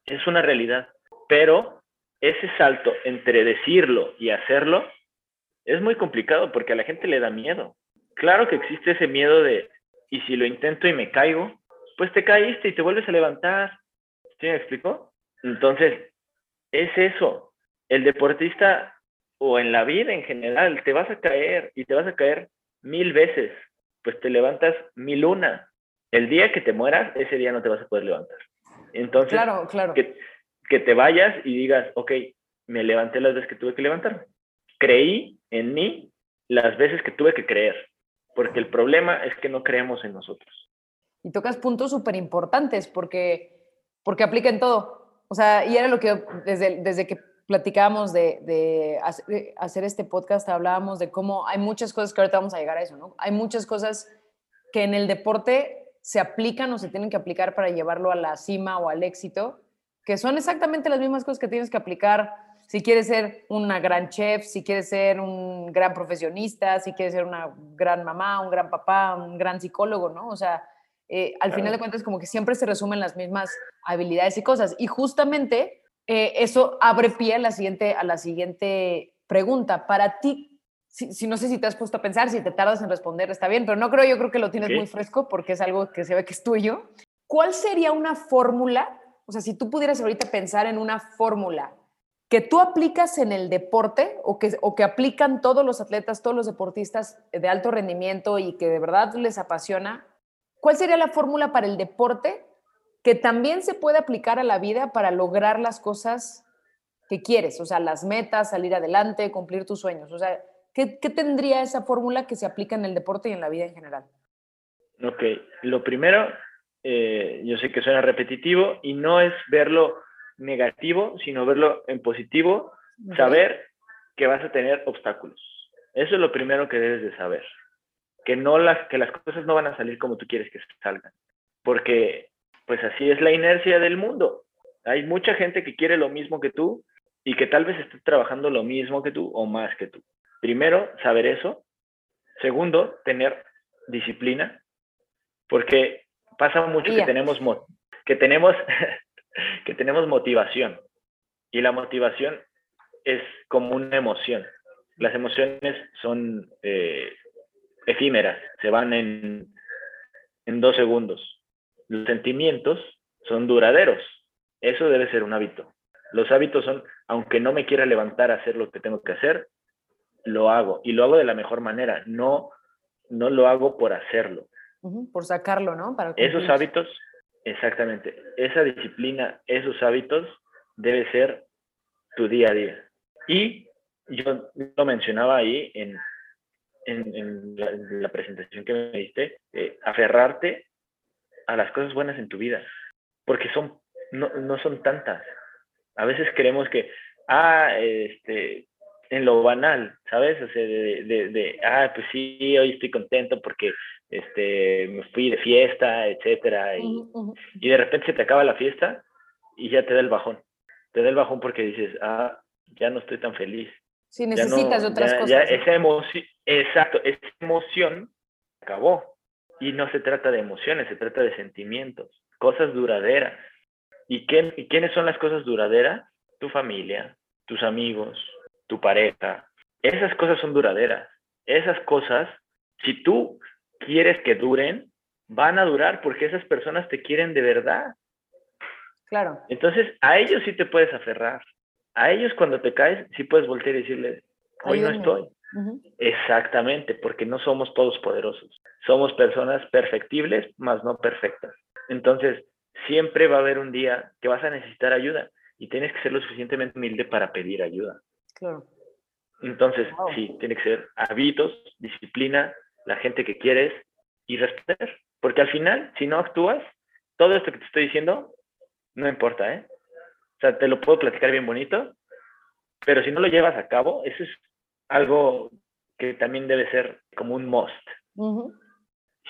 Es una realidad, pero ese salto entre decirlo y hacerlo es muy complicado porque a la gente le da miedo. Claro que existe ese miedo de, y si lo intento y me caigo, pues te caíste y te vuelves a levantar. ¿Sí me explico? Entonces, es eso. El deportista o en la vida en general, te vas a caer y te vas a caer mil veces. Pues te levantas mil una. El día que te mueras, ese día no te vas a poder levantar. Entonces, claro, claro. Que, que te vayas y digas, ok, me levanté las veces que tuve que levantarme. Creí en mí las veces que tuve que creer porque el problema es que no creemos en nosotros. Y tocas puntos súper importantes porque, porque aplica todo. O sea, y era lo que desde, desde que platicábamos de, de, hacer este podcast, hablábamos de cómo hay muchas cosas que ahorita vamos a llegar a eso, ¿no? Hay muchas cosas que en el deporte se aplican o se tienen que aplicar para llevarlo a la cima o al éxito, que son exactamente las mismas cosas que tienes que aplicar si quieres ser una gran chef, si quieres ser un gran profesionista, si quieres ser una gran mamá, un gran papá, un gran psicólogo, ¿no? O sea, eh, al final de cuentas como que siempre se resumen las mismas habilidades y cosas. Y justamente eh, eso abre pie a la siguiente, a la siguiente pregunta. Para ti, si, no sé si te has puesto a pensar, si te tardas en responder, está bien, pero no creo, yo creo que lo tienes muy fresco porque es algo que se ve que es tuyo. ¿Cuál sería una fórmula? O sea, si tú pudieras ahorita pensar en una fórmula que tú aplicas en el deporte o que, o que aplican todos los atletas, todos los deportistas de alto rendimiento y que de verdad les apasiona, ¿cuál sería la fórmula para el deporte que también se puede aplicar a la vida para lograr las cosas que quieres? O sea, las metas, salir adelante, cumplir tus sueños. O sea, ¿qué, tendría esa fórmula que se aplica en el deporte y en la vida en general? Ok, lo primero, eh, yo sé que suena repetitivo y no es verlo negativo, sino verlo en positivo, saber que vas a tener obstáculos. Eso es lo primero que debes de saber. Que, no las, que las cosas no van a salir como tú quieres que salgan. Porque pues así es la inercia del mundo. Hay mucha gente que quiere lo mismo que tú y que tal vez esté trabajando lo mismo que tú o más que tú. Primero, saber eso. Segundo, tener disciplina, porque pasa mucho que tenemos, que tenemos, que tenemos motivación y la motivación es como una emoción. Las emociones son eh, efímeras, se van en, en dos segundos. Los sentimientos son duraderos. Eso debe ser un hábito. Los hábitos son, aunque no me quiera levantar a hacer lo que tengo que hacer, lo hago. Y lo hago de la mejor manera. No, no lo hago por hacerlo. por sacarlo, ¿no? Para esos hábitos, exactamente. Esa disciplina, esos hábitos, debe ser tu día a día. Y yo lo mencionaba ahí en, en, la, presentación que me diste, eh, aferrarte a las cosas buenas en tu vida, porque son, no, no son tantas. A veces creemos que, ah, este, en lo banal, ¿sabes? O sea, de, de, de, ah, pues sí, hoy estoy contento porque este, me fui de fiesta, etcétera, y, y de repente se te acaba la fiesta y ya te da el bajón. Te da el bajón porque dices, ah, ya no estoy tan feliz. Sí, necesitas otras cosas. Ya esa emoción, exacto, esa emoción acabó. Y no se trata de emociones, se trata de sentimientos, cosas duraderas. ¿Y, qué, ¿Y quiénes son las cosas duraderas? Tu familia, tus amigos, tu pareja. Esas cosas son duraderas. Esas cosas, si tú quieres que duren, van a durar porque esas personas te quieren de verdad. Claro. Entonces, a ellos sí te puedes aferrar a ellos cuando te caes, sí puedes voltear y decirles, hoy no estoy. Exactamente, porque no somos todos poderosos. Somos personas perfectibles, mas no perfectas. Entonces, siempre va a haber un día que vas a necesitar ayuda y tienes que ser lo suficientemente humilde para pedir ayuda. Claro. Entonces, sí, tiene que ser hábitos, disciplina, la gente que quieres y responder. Porque al final, si no actúas, todo esto que te estoy diciendo, no importa, ¿eh? O sea, te lo puedo platicar bien bonito, pero si no lo llevas a cabo, eso es algo que también debe ser como un must.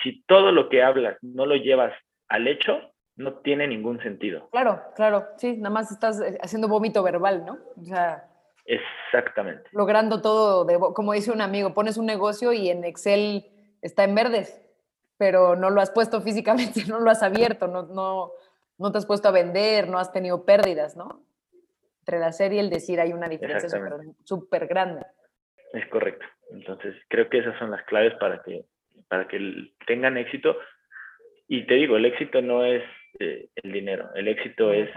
Si todo lo que hablas no lo llevas al hecho, no tiene ningún sentido. Claro, claro, sí, nada más estás eh, haciendo vómito verbal, ¿no? O sea, exactamente. Logrando todo, de, como dice un amigo, pones un negocio y en Excel está en verdes, pero no lo has puesto físicamente, no lo has abierto, no, no, no te has puesto a vender, no has tenido pérdidas, ¿no? Entre la serie y el decir hay una diferencia súper grande. Es correcto. Entonces, creo que esas son las claves para que, para que tengan éxito. Y te digo, el éxito no es eh, el dinero, el éxito es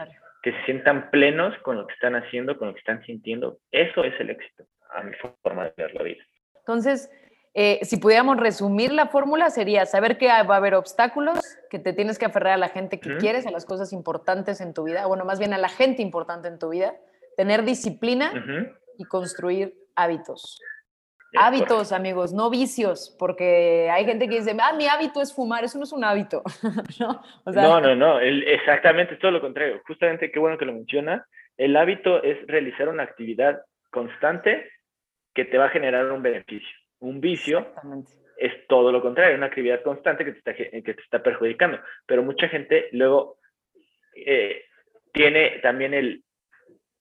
que se sientan plenos con lo que están haciendo, con lo que están sintiendo. Eso es el éxito, a mi forma de ver la vida. Entonces, eh, si pudiéramos resumir la fórmula, sería saber que va a haber obstáculos, que te tienes que aferrar a la gente que quieres, a las cosas importantes en tu vida, bueno, más bien a la gente importante en tu vida, tener disciplina y construir hábitos. Hábitos, amigos, no vicios, porque hay gente que dice, ah, mi hábito es fumar, eso no es un hábito. ¿No? no, no, exactamente, es todo lo contrario. Justamente, qué bueno que lo menciona. El hábito es realizar una actividad constante que te va a generar un beneficio. Un vicio es todo lo contrario, una actividad constante que te está, que te está perjudicando. Pero mucha gente luego eh, tiene también el,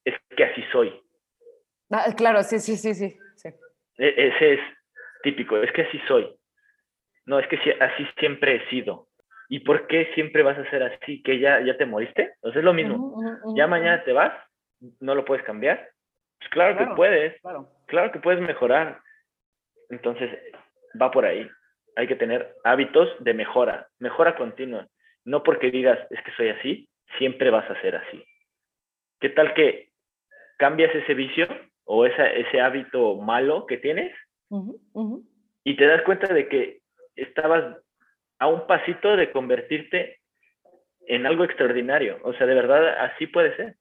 es que así soy. Ah, claro, sí, sí, sí, sí, ese es típico, es que así soy. No, es que así siempre he sido. ¿Y por qué siempre vas a ser así? ¿Que ya, ya te moriste? Entonces es lo mismo. ya mañana te vas, no lo puedes cambiar. Pues claro, que puedes. claro que puedes mejorar. Entonces, va por ahí. Hay que tener hábitos de mejora, mejora continua. No porque digas, es que soy así, siempre vas a ser así. ¿Qué tal que cambias ese vicio o ese hábito malo que tienes y te das cuenta de que estabas a un pasito de convertirte en algo extraordinario? O sea, de verdad, así puede ser.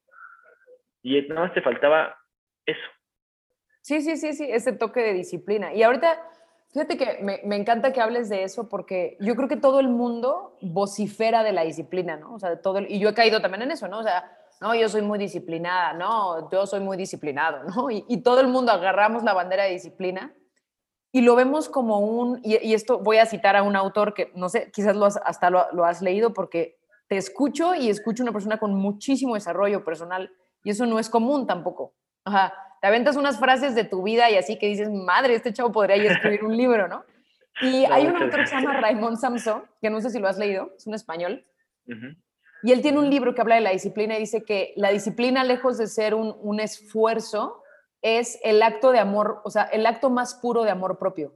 Y nada más te faltaba eso. Sí, sí, sí, sí, ese toque de disciplina. Y ahorita, fíjate que me, me, encanta que hables de eso porque yo creo que todo el mundo vocifera de la disciplina, ¿no? O sea, todo y yo he caído también en eso, ¿no? O sea, no, yo soy muy disciplinada, no, yo soy muy disciplinado, ¿no? Y, y todo el mundo agarramos la bandera de disciplina y lo vemos como un, y, esto voy a citar a un autor que, no sé, quizás lo hasta lo, lo has leído porque te escucho y escucho una persona con muchísimo desarrollo personal y eso no es común tampoco. Ajá, te aventas unas frases de tu vida y así que dices, madre, este chavo podría ir a escribir un libro, ¿no? Y hay un autor que se llama Raymond Samson, que no sé si lo has leído, es un español. Y él tiene un libro que habla de la disciplina y dice que la disciplina, lejos de ser un, un esfuerzo, es el acto de amor, o sea, el acto más puro de amor propio.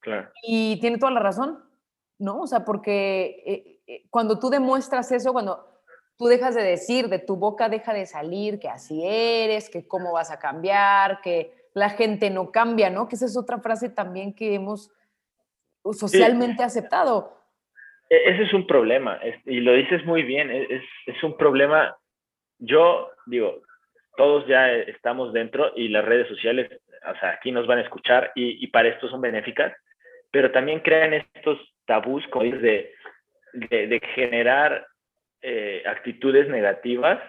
Claro. Y tiene toda la razón, ¿no? O sea, porque eh, eh, cuando tú demuestras eso, cuando tú dejas de decir, de tu boca deja de salir que así eres, que cómo vas a cambiar, que la gente no cambia, ¿no? Que esa es otra frase también que hemos socialmente aceptado. E, ese es un problema, y lo dices muy bien, e, es, es un problema, yo digo, todos ya estamos dentro y las redes sociales, o sea, aquí nos van a escuchar y, y para esto son benéficas, pero también crean estos tabús, como dices, de, de, generar eh, actitudes negativas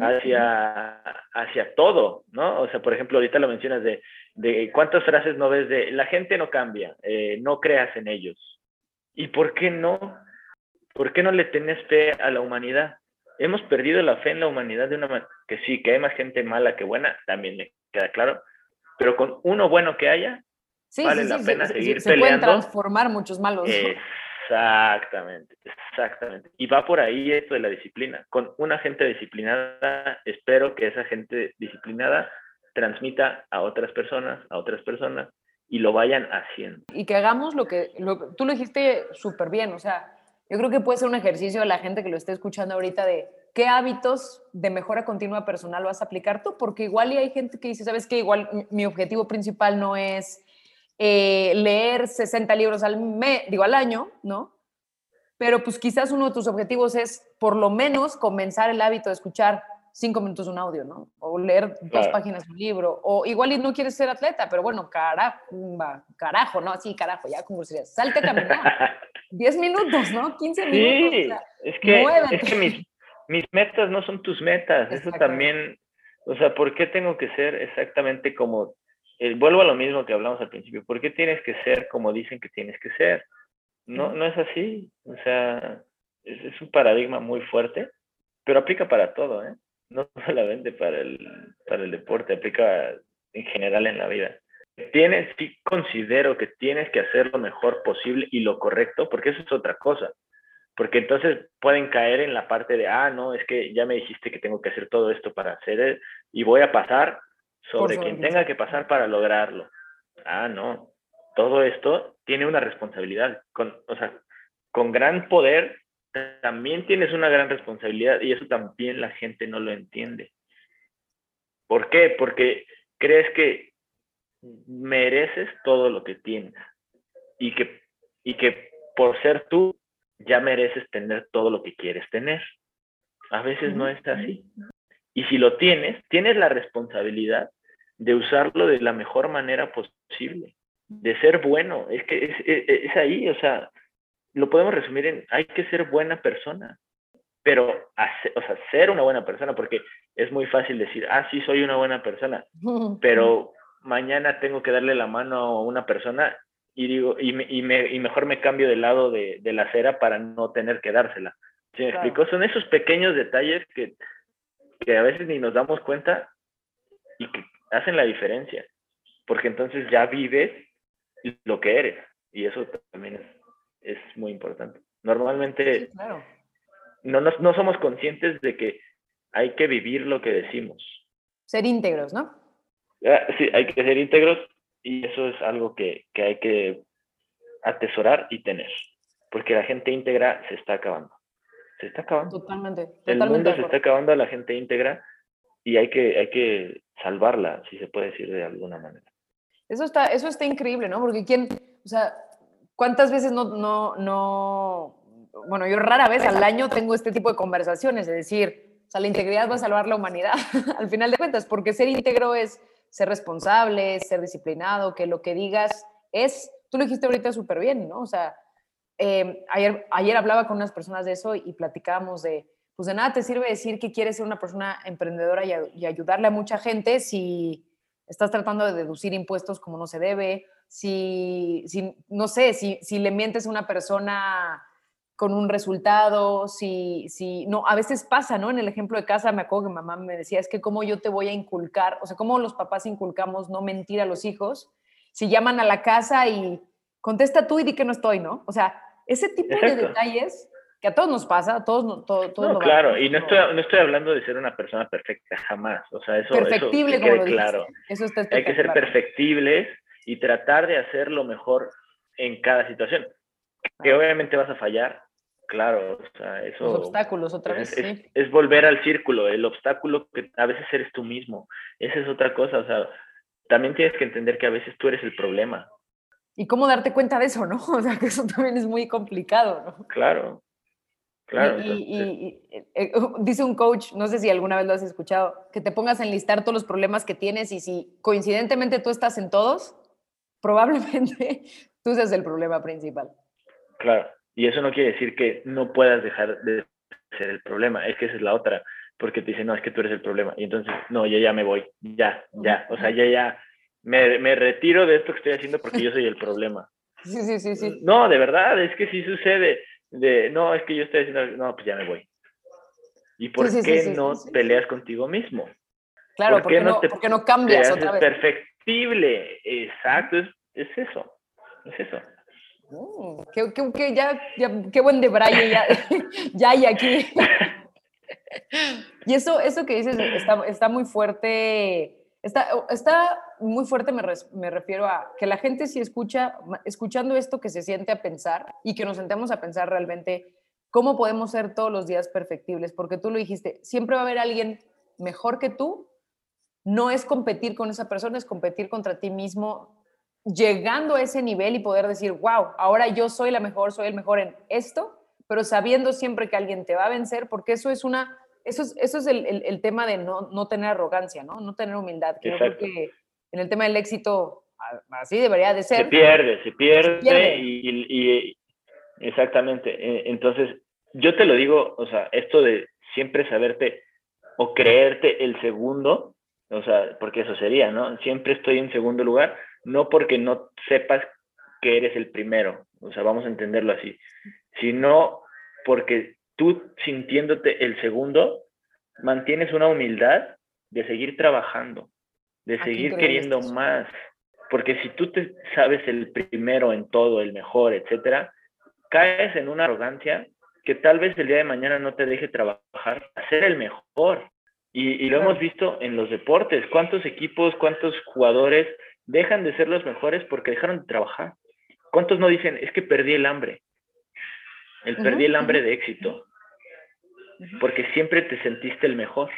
hacia, hacia todo, ¿no? O sea, por ejemplo, ahorita lo mencionas de, de cuántas frases no ves de la gente no cambia, eh, no creas en ellos. ¿Y por qué no? ¿Por qué no le tienes fe a la humanidad? Hemos perdido la fe en la humanidad de una manera que sí, que hay más gente mala que buena, también me queda claro, pero con uno bueno que haya, vale la pena seguir se, se pueden transformar muchos malos. Exactamente, exactamente. Y va por ahí esto de la disciplina. Con una gente disciplinada, espero que esa gente disciplinada transmita a otras personas, a otras personas, y lo vayan haciendo. Y que hagamos lo que, tú lo dijiste súper bien, o sea, yo creo que puede ser un ejercicio de la gente que lo esté escuchando ahorita de qué hábitos de mejora continua personal vas a aplicar tú, porque igual y hay gente que dice, sabes que igual mi objetivo principal no es eh, leer 60 libros al, mes, digo, al año, ¿no? Pero pues quizás uno de tus objetivos es por lo menos comenzar el hábito de escuchar cinco minutos un audio, ¿no? O leer dos páginas de un libro, o igual y no quieres ser atleta, pero bueno, carajo, carajo, ¿no? Sí, carajo, ya como sería, salte a caminar. 10 minutos, ¿no? 15 minutos. Sí, es que, es que mis, mis, metas no son tus metas, eso también, o sea, ¿por qué tengo que ser exactamente como eh, vuelvo a lo mismo que hablamos al principio, ¿por qué tienes que ser como dicen que tienes que ser? No, no es así, o sea, es, un paradigma muy fuerte, pero aplica para todo, ¿eh? No solamente para el, para el deporte, aplica en general en la vida. Tienes, sí considero que tienes que hacer lo mejor posible y lo correcto, porque eso es otra cosa. Porque entonces pueden caer en la parte de, ah, no, es que ya me dijiste que tengo que hacer todo esto para hacer, y voy a pasar sobre quien tenga que pasar para lograrlo. Ah, no. Todo esto tiene una responsabilidad. Con, o sea, con gran poder también tienes una gran responsabilidad y eso también la gente no lo entiende. ¿Por qué? Porque crees que mereces todo lo que tienes y que, y que por ser tú ya mereces tener todo lo que quieres tener. A veces no es así. Y si lo tienes, tienes la responsabilidad de usarlo de la mejor manera posible, de ser bueno. Es que es, ahí, o sea, lo podemos resumir en, hay que ser buena persona, pero, o sea, ser una buena persona, porque es muy fácil decir, ah, sí, soy una buena persona, pero mañana tengo que darle la mano a una persona y digo, y, me, y, me, y mejor me cambio del lado de, de, la acera para no tener que dársela. ¿Sí me explico? Son esos pequeños detalles que, que a veces ni nos damos cuenta y que hacen la diferencia, porque entonces ya vives lo que eres y eso también es, muy importante. Normalmente no, no, somos conscientes de que hay que vivir lo que decimos. Ser íntegros, ¿no? Ah, sí, hay que ser íntegros y eso es algo que, que hay que atesorar y tener, porque la gente íntegra se está acabando. Se está acabando. Totalmente. El mundo se está acabando a la gente íntegra y hay que, hay que salvarla, si se puede decir de alguna manera. Eso está, eso está increíble, ¿no? Porque quién, o sea, ¿cuántas veces no, no, no, bueno, yo rara vez al año tengo este tipo de conversaciones, es decir, o sea, la integridad va a salvar la humanidad, al final de cuentas, porque ser íntegro es ser responsable, ser disciplinado, que lo que digas es, tú lo dijiste ahorita súper bien, ¿no? O sea, eh, ayer, ayer hablaba con unas personas de eso y platicábamos de, pues de nada te sirve decir que quieres ser una persona emprendedora y, ayudarle a mucha gente si estás tratando de deducir impuestos como no se debe, si, si no sé, si, si, le mientes a una persona con un resultado, si, si, no, a veces pasa, ¿no? En el ejemplo de casa me acuerdo que mamá me decía, es que cómo yo te voy a inculcar, o sea, cómo los papás inculcamos no mentir a los hijos, si llaman a la casa y contesta tú y di que no estoy, ¿no? O sea, ese tipo de detalles que a todos nos pasa, a todos, no, todo, no, claro, y no estoy, no estoy hablando de ser una persona perfecta, jamás, o sea, eso, perfectible, eso como lo claro. Eso está Hay que ser perfectibles y tratar de hacer lo mejor en cada situación. Que obviamente vas a fallar, claro, o sea, eso... Los obstáculos otra vez, es, es, volver al círculo, el obstáculo que a veces eres tú mismo, esa es otra cosa, o sea, también tienes que entender que a veces tú eres el problema. Y cómo darte cuenta de eso, ¿no? O sea, que eso también es muy complicado, ¿no? Claro, claro. Y, eh, eh, dice un coach, no sé si alguna vez lo has escuchado, que te pongas a enlistar todos los problemas que tienes y si coincidentemente tú estás en todos, probablemente tú seas el problema principal. Claro, y eso no quiere decir que no puedas dejar de ser el problema, es que esa es la otra, porque te dicen, no, es que tú eres el problema, y entonces, no, yo ya me voy, ya, ya, o sea, ya, ya, me, me retiro de esto que estoy haciendo porque yo soy el problema. Sí, sí, sí, sí. No, de verdad, es que sí sucede, de, no, es que yo estoy haciendo, no, pues ya me voy. ¿Y por qué no peleas contigo mismo? Claro, ¿Por qué no, te, porque no cambias otra vez? Perfectible, exacto, es, es eso, es eso. Mm, qué, qué, ya, ya, qué buen de Braille ya, ya hay aquí. y eso, eso que dices está, está muy fuerte. Está, está muy fuerte, me, me, refiero a que la gente si escucha, escuchando esto, que se siente a pensar y que nos sentemos a pensar realmente cómo podemos ser todos los días perfectibles, porque tú lo dijiste, siempre va a haber alguien mejor que tú, no es competir con esa persona, es competir contra ti mismo llegando a ese nivel y poder decir, wow, ahora yo soy la mejor, soy el mejor en esto, pero sabiendo siempre que alguien te va a vencer, porque eso es una, eso es, eso es el, el, tema de no, no, tener arrogancia, ¿no? No tener humildad. Creo que en el tema del éxito, así debería de ser. Se pierde, se pierde, Y, y, exactamente. E, entonces, yo te lo digo, o sea, esto de siempre saberte o creerte el segundo, o sea, porque eso sería, ¿no? Siempre estoy en segundo lugar, no porque no sepas que eres el primero, o sea, vamos a entenderlo así, sino porque tú sintiéndote el segundo, mantienes una humildad de seguir trabajando, de seguir queriendo más, porque si tú te sabes el primero en todo, el mejor, etcétera, caes en una arrogancia que tal vez el día de mañana no te deje trabajar a ser el mejor. Y, y lo hemos visto en los deportes, cuántos equipos, cuántos jugadores dejan de ser los mejores porque dejaron de trabajar. ¿Cuántos no dicen, es que perdí el hambre? El perdí el hambre de éxito. Porque siempre te sentiste el mejor.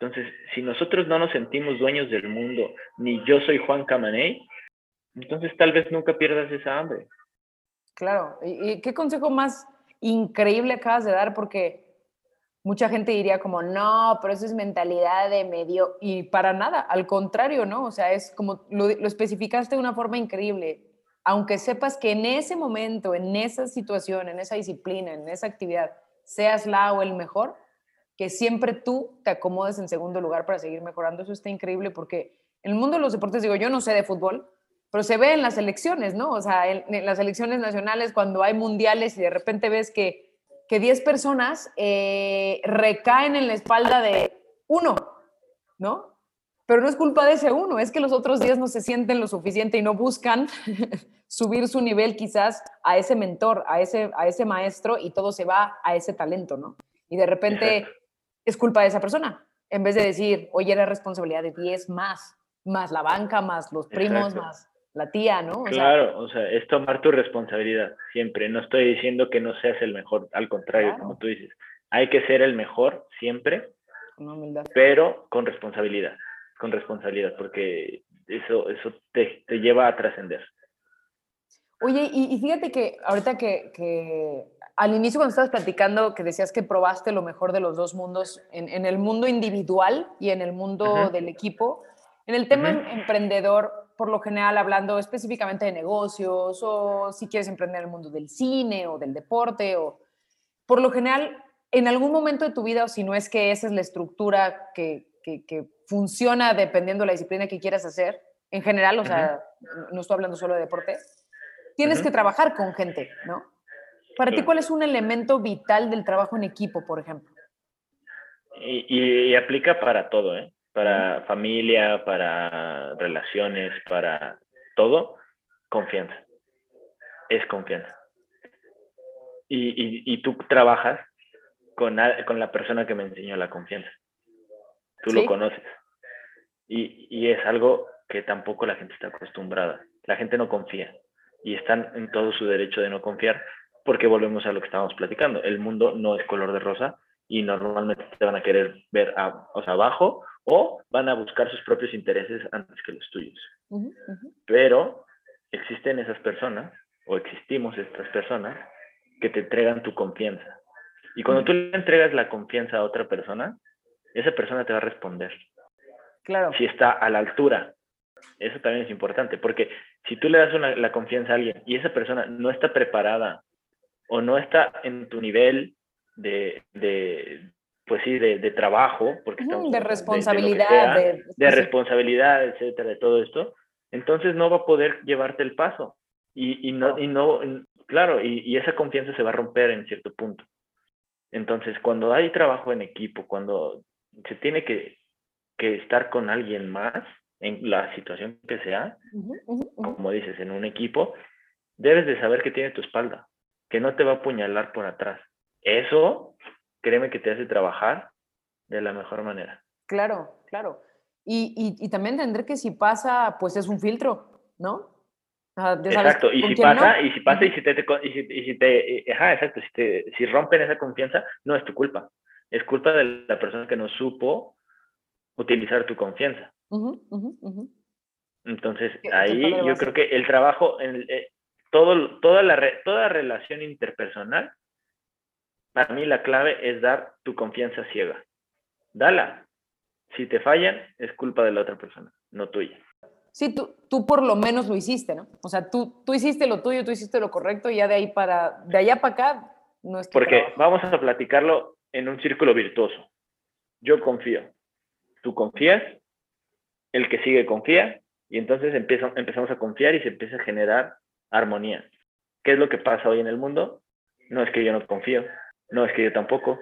Entonces, si nosotros no nos sentimos dueños del mundo, ni yo soy Juan Camaney, entonces tal vez nunca pierdas esa hambre. Claro, ¿y, qué consejo más increíble acabas de dar? Porque mucha gente diría como, no, pero eso es mentalidad de medio, y para nada, al contrario, ¿no? O sea, es como, lo, especificaste de una forma increíble, aunque sepas que en ese momento, en esa situación, en esa disciplina, en esa actividad, seas la o el mejor, que siempre tú te acomodes en segundo lugar para seguir mejorando, eso está increíble porque en el mundo de los deportes, digo, yo no sé de fútbol, pero se ve en las elecciones, ¿no? O sea, en las elecciones nacionales, cuando hay mundiales y de repente ves que que 10 personas eh, recaen en la espalda de uno, ¿no? Pero no es culpa de ese uno, es que los otros 10 no se sienten lo suficiente y no buscan subir su nivel quizás a ese mentor, a ese, a ese maestro y todo se va a ese talento, ¿no? Y de repente es culpa de esa persona, en vez de decir, oye, era responsabilidad de 10 más, más la banca, más los primos, más la tía, ¿no? claro, o sea, es tomar tu responsabilidad siempre. No estoy diciendo que no seas el mejor, al contrario, como tú dices, hay que ser el mejor siempre, pero con responsabilidad, con responsabilidad, porque eso, eso te, te lleva a trascender. Oye, y, fíjate que ahorita que, que, al inicio cuando estabas platicando que decías que probaste lo mejor de los dos mundos, en, en el mundo individual y en el mundo del equipo, en el tema emprendedor, por lo general hablando específicamente de negocios o si quieres emprender en el mundo del cine o del deporte o por lo general en algún momento de tu vida o si no es que esa es la estructura que, que, funciona dependiendo de la disciplina que quieras hacer, en general, o sea, no estoy hablando solo de deporte, tienes que trabajar con gente, ¿no? Para ti, ¿cuál es un elemento vital del trabajo en equipo, por ejemplo? Y, aplica para todo, ¿eh? Para familia, para relaciones, para todo, confianza. Es confianza. Y, y, tú trabajas con, con la persona que me enseñó la confianza. Tú lo conoces. Y, y es algo que tampoco la gente está acostumbrada. La gente no confía y están en todo su derecho de no confiar porque volvemos a lo que estábamos platicando. El mundo no es color de rosa y normalmente te van a querer ver a, o sea, abajo o van a buscar sus propios intereses antes que los tuyos. Pero existen esas personas o existimos estas personas que te entregan tu confianza. Y cuando tú le entregas la confianza a otra persona, esa persona te va a responder. Claro. Si está a la altura. Eso también es importante, porque si tú le das la confianza a alguien y esa persona no está preparada o no está en tu nivel de, de pues sí, de, de trabajo, porque de responsabilidad, de, de, responsabilidad, etcétera, de todo esto, entonces no va a poder llevarte el paso. Y, y no, y no, claro, y, y, esa confianza se va a romper en cierto punto. Entonces, cuando hay trabajo en equipo, cuando se tiene que, que estar con alguien más, en la situación que sea, como dices, en un equipo, debes de saber que tiene tu espalda, que no te va a apuñalar por atrás. Eso, créeme que te hace trabajar de la mejor manera. Claro, claro. Y, y, también tendré que si pasa, pues es un filtro, ¿no? exacto, y si pasa, y si pasa, y si te, y si, y si te ajá, exacto, si, te, si rompen esa confianza, no es tu culpa, es culpa de la persona que no supo utilizar tu confianza. Entonces, ahí yo creo que el trabajo, en eh, todo, toda, la, toda relación interpersonal, para mí la clave es dar tu confianza ciega. Dala. Si te fallan, es culpa de la otra persona, no tuya. Sí, tú, tú por lo menos lo hiciste, ¿no? O sea, tú, tú hiciste lo tuyo, tú hiciste lo correcto y ya de ahí para, de allá para acá, no es Porque vamos a platicarlo en un círculo virtuoso. Yo confío. Tú confías, el que sigue confía y entonces empezamos a confiar y se empieza a generar armonía. ¿Qué es lo que pasa hoy en el mundo? No es que yo no confío, no es que yo tampoco,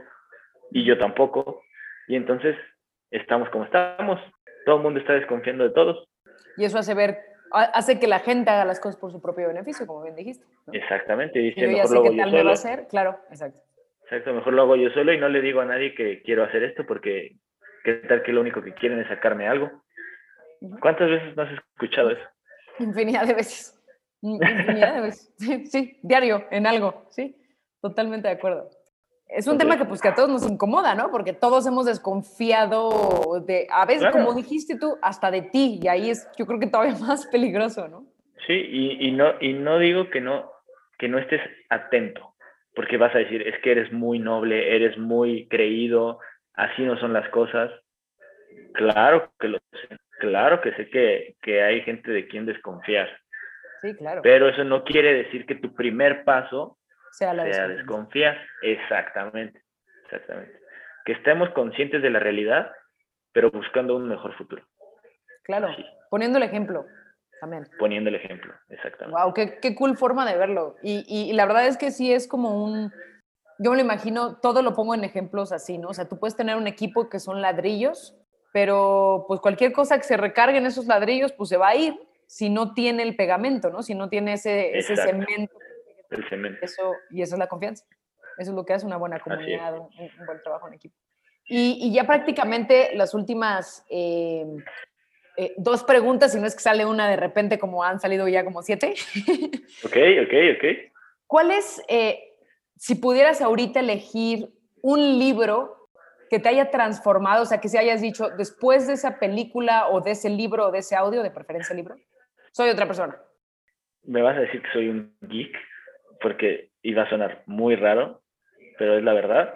y yo tampoco, y entonces estamos como estamos, todo el mundo está desconfiando de todos. Y eso hace ver, hace que la gente haga las cosas por su propio beneficio, como bien dijiste. Exactamente, dice, yo mejor lo hago yo solo. Va a hacer. Claro, exacto. Exacto, mejor lo hago yo solo y no le digo a nadie que quiero hacer esto porque qué tal que lo único que quieren es sacarme algo. ¿Cuántas veces no has escuchado eso? Infinidad de veces. Infinidad de veces. Sí, diario, en algo, sí. Totalmente de acuerdo. Es un tema que pues que a todos nos incomoda, ¿no? Porque todos hemos desconfiado de, a veces, como dijiste tú, hasta de ti, y ahí es, yo creo que todavía más peligroso, ¿no? Sí, y, y no, y no digo que no, que no estés atento, porque vas a decir, es que eres muy noble, eres muy creído, así no son las cosas. Claro que lo sé, Claro que sé que, que hay gente de quien desconfiar. Sí, claro. Pero eso no quiere decir que tu primer paso sea, la desconfiar. Exactamente, exactamente. Que estemos conscientes de la realidad, pero buscando un mejor futuro. Claro, poniendo el ejemplo también. Poniendo el ejemplo, exactamente. Wow, qué, qué cool forma de verlo. Y, y, la verdad es que sí es como un, yo me lo imagino, todo lo pongo en ejemplos así, ¿no? O sea, tú puedes tener un equipo que son ladrillos pero pues cualquier cosa que se recargue en esos ladrillos, pues se va a ir si no tiene el pegamento, ¿no? Si no tiene ese, ese cemento. El cemento. Eso, y eso es la confianza. Eso es lo que hace una buena comunidad, un, buen trabajo en equipo. Y, y ya prácticamente las últimas eh, eh, dos preguntas, si no es que sale una de repente como han salido ya como siete. Ok, ok, ok. ¿Cuál es, eh, si pudieras ahorita elegir un libro que te haya transformado, o sea, que si hayas dicho, después de esa película o de ese libro o de ese audio, de preferencia libro, soy otra persona? Me vas a decir que soy un geek, porque iba a sonar muy raro, pero es la verdad.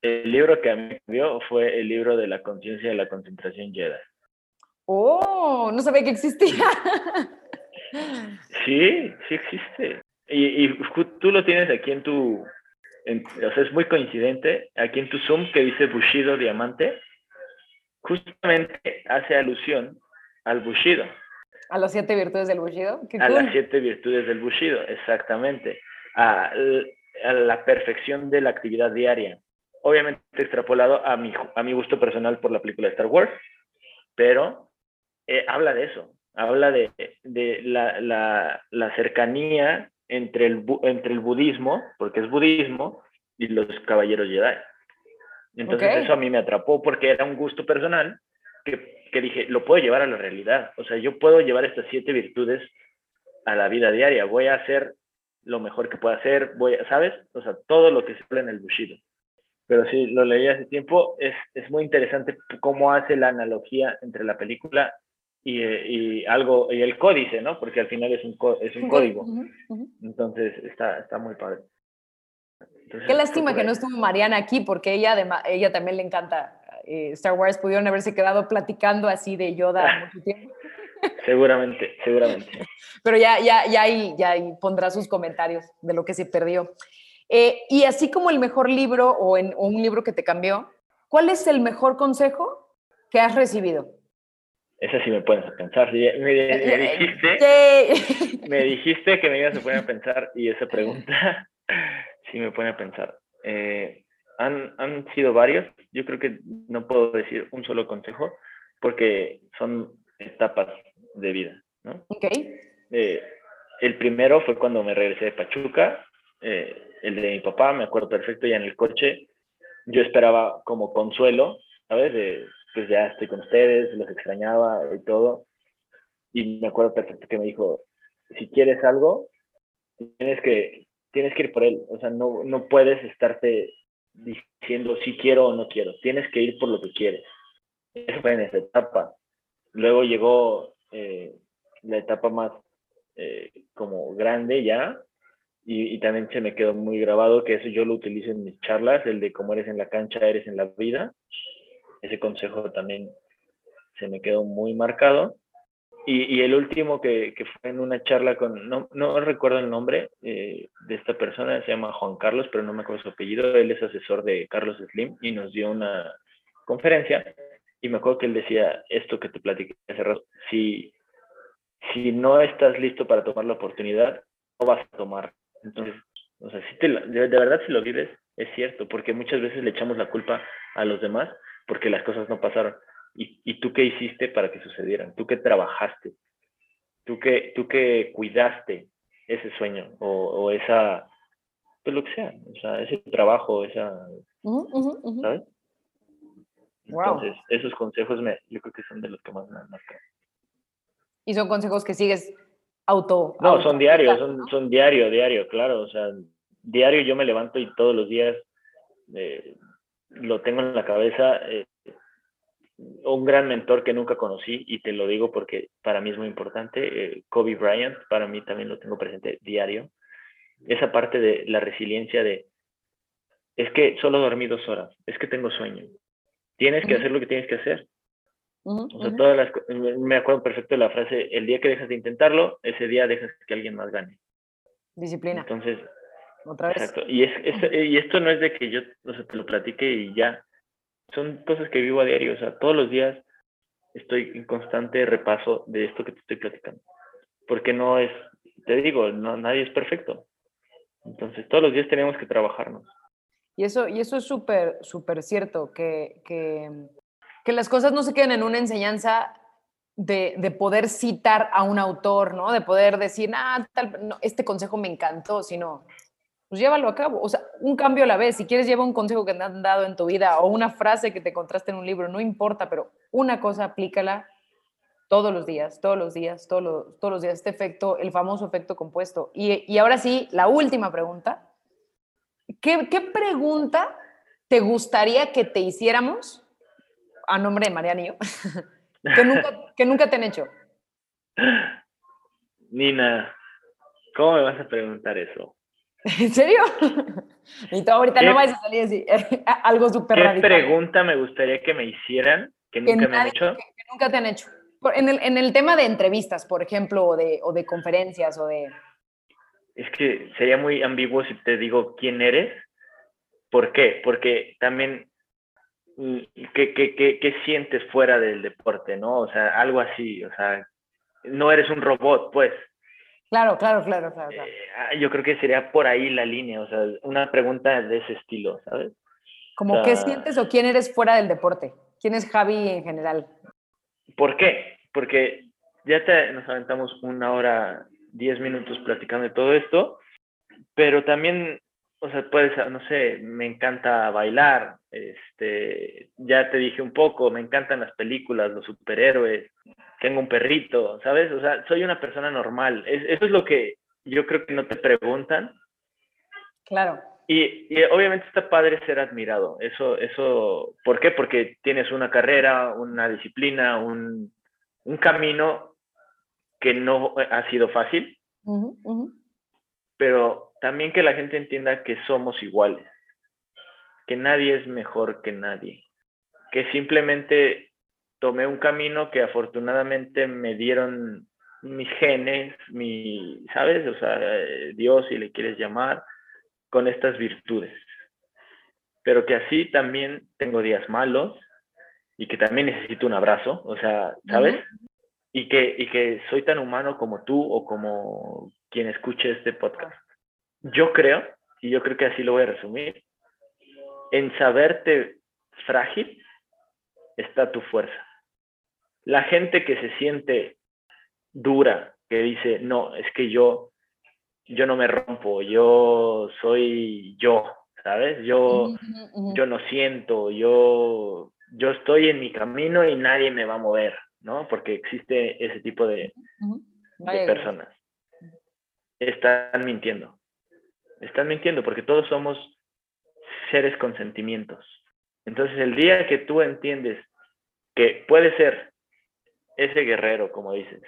El libro que a mí me dio fue el libro de la conciencia de la concentración Jedi. Oh, no sabía que existía. Sí, sí existe. Y, y tú lo tienes aquí en tu, o sea, es muy coincidente, aquí en tu Zoom que dice Bushido Diamante, justamente hace alusión al Bushido. ¿A las siete virtudes del Bushido? a las siete virtudes del Bushido, exactamente. a, la perfección de la actividad diaria. Obviamente extrapolado a mi, a mi gusto personal por la película de Star Wars, pero eh, habla de eso, habla de, de la, la, la, cercanía entre el, entre el budismo, porque es budismo, y los caballeros Jedi. Entonces eso a mí me atrapó porque era un gusto personal que, que, dije, lo puedo llevar a la realidad. O sea, yo puedo llevar estas siete virtudes a la vida diaria. Voy a hacer lo mejor que pueda hacer, voy a, ¿sabes? O sea, todo lo que se habla en el Bushido. Pero sí, lo leí hace tiempo. Es, es muy interesante cómo hace la analogía entre la película y, y, algo, y el códice, ¿no? Porque al final es un, es un código. Entonces, está, está muy padre. Qué lástima que no estuvo Mariana aquí, porque ella, además, ella también le encanta eh, Star Wars. Pudieron haberse quedado platicando así de Yoda mucho tiempo. Seguramente, seguramente. Pero ya, ya, ya, ahí, ya ahí pondrá sus comentarios de lo que se perdió. Eh, y así como el mejor libro o, en, o un libro que te cambió, ¿cuál es el mejor consejo que has recibido? Esa sí me pones a pensar. Me, me, dijiste, me dijiste que me ibas a poner a pensar y esa pregunta sí me pone a pensar. Eh, han, han sido varios. Yo creo que no puedo decir un solo consejo porque son etapas de vida, ¿no? Ok. Eh, el primero fue cuando me regresé de Pachuca, eh, el de mi papá, me acuerdo perfecto, ya en el coche, yo esperaba como consuelo, ¿sabes? De, pues ya estoy con ustedes, los extrañaba y todo, y me acuerdo perfecto que me dijo, si quieres algo, tienes que, tienes que ir por él, o sea, no, no puedes estarte diciendo si quiero o no quiero, tienes que ir por lo que quieres. Eso fue en esa etapa. Luego llegó eh, la etapa más eh, como grande ya, y, y, también se me quedó muy grabado que eso yo lo utilizo en mis charlas, el de cómo eres en la cancha, eres en la vida. Ese consejo también se me quedó muy marcado. Y, y el último que, que, fue en una charla con, no, no recuerdo el nombre eh, de esta persona, se llama Juan Carlos, pero no me acuerdo su apellido, él es asesor de Carlos Slim y nos dio una conferencia y me acuerdo que él decía esto que te platiqué hace rato, si, si no estás listo para tomar la oportunidad, no vas a tomar. Entonces, o sea, si te, de, de, verdad si lo vives, es cierto, porque muchas veces le echamos la culpa a los demás porque las cosas no pasaron. ¿Y, y tú qué hiciste para que sucedieran? ¿Tú qué trabajaste? ¿Tú qué, tú qué cuidaste ese sueño o, o esa, pues lo que sea, o sea, ese trabajo, esa, uh -huh, uh -huh. ¿sabes? Entonces, wow. esos consejos me, yo creo que son de los que más me han marcado. Y son consejos que sigues auto. No, auto son diarios, son, ¿no? son diario, diario, claro. O sea, diario yo me levanto y todos los días eh, lo tengo en la cabeza. Eh, un gran mentor que nunca conocí, y te lo digo porque para mí es muy importante, eh, Kobe Bryant, para mí también lo tengo presente diario. Esa parte de la resiliencia de, es que solo dormí dos horas, es que tengo sueño, tienes que hacer lo que tienes que hacer. Uh -huh, o sea, todas las, me acuerdo perfecto de la frase, el día que dejas de intentarlo, ese día dejas que alguien más gane. Disciplina. Entonces, otra vez. Exacto. Y, es, es, y esto no es de que yo o sea, te lo platique y ya. Son cosas que vivo a diario. O sea, todos los días estoy en constante repaso de esto que te estoy platicando. Porque no es, te digo, nadie es perfecto. Entonces, todos los días tenemos que trabajarnos. Y eso, y eso es súper, súper cierto, que, que, que, las cosas no se queden en una enseñanza de, de, poder citar a un autor, ¿no? De poder decir, ah, tal, no, este consejo me encantó, sino, pues llévalo a cabo. O sea, un cambio a la vez. Si quieres, lleva un consejo que te han dado en tu vida o una frase que te encontraste en un libro, no importa, pero una cosa aplícala todos los días, todos los días, todos los, todos los días. Este efecto, el famoso efecto compuesto. Y, y ahora sí, la última pregunta ¿Qué, ¿Qué, pregunta te gustaría que te hiciéramos a nombre de Mariana y yo? que, nunca, que nunca te han hecho. Nina, ¿cómo me vas a preguntar eso? ¿En serio? Y tú ahorita no vas a salir así, algo súper ¿Qué radical. pregunta me gustaría que me hicieran que nunca que me han hecho? Que, que, nunca te han hecho. En el, en el tema de entrevistas, por ejemplo, o de, o de conferencias, o de es que sería muy ambiguo si te digo quién eres. ¿Por qué? Porque también, mm, ¿qué, qué, qué, qué sientes fuera del deporte, no? O sea, algo así, o sea, no eres un robot, pues. Claro, claro, claro, claro. claro. Eh, ah, yo creo que sería por ahí la línea, o sea, una pregunta de ese estilo, ¿sabes? Como, ¿qué sientes o quién eres fuera del deporte? ¿Quién es Javi en general? ¿Por qué? Porque ya te, nos aventamos una hora, diez minutos platicando de todo esto, pero también, o sea, puedes, no sé, me encanta bailar, este, ya te dije un poco, me encantan las películas, los superhéroes, tengo un perrito, ¿sabes? O sea, soy una persona normal. eso es lo que yo creo que no te preguntan. Claro. Y, obviamente está padre ser admirado. Eso, eso, ¿por qué? Porque tienes una carrera, una disciplina, un, un camino que no ha sido fácil, pero también que la gente entienda que somos iguales, que nadie es mejor que nadie, que simplemente tomé un camino que afortunadamente me dieron mis genes, mi, ¿sabes? O sea, Dios, si le quieres llamar, con estas virtudes. Pero que así también tengo días malos y que también necesito un abrazo, o sea, ¿sabes? y, que, y que soy tan humano como tú o como quien escuche este podcast. Yo creo, y yo creo que así lo voy a resumir, en saberte frágil está tu fuerza. La gente que se siente dura, que dice, no, es que yo yo no me rompo, yo soy yo, ¿sabes? Yo, yo no siento, yo, yo estoy en mi camino y nadie me va a mover, ¿no? Porque existe ese tipo de, de personas. Están mintiendo. Están mintiendo porque todos somos seres con sentimientos. Entonces el día que tú entiendes que puede ser ese guerrero, como dices,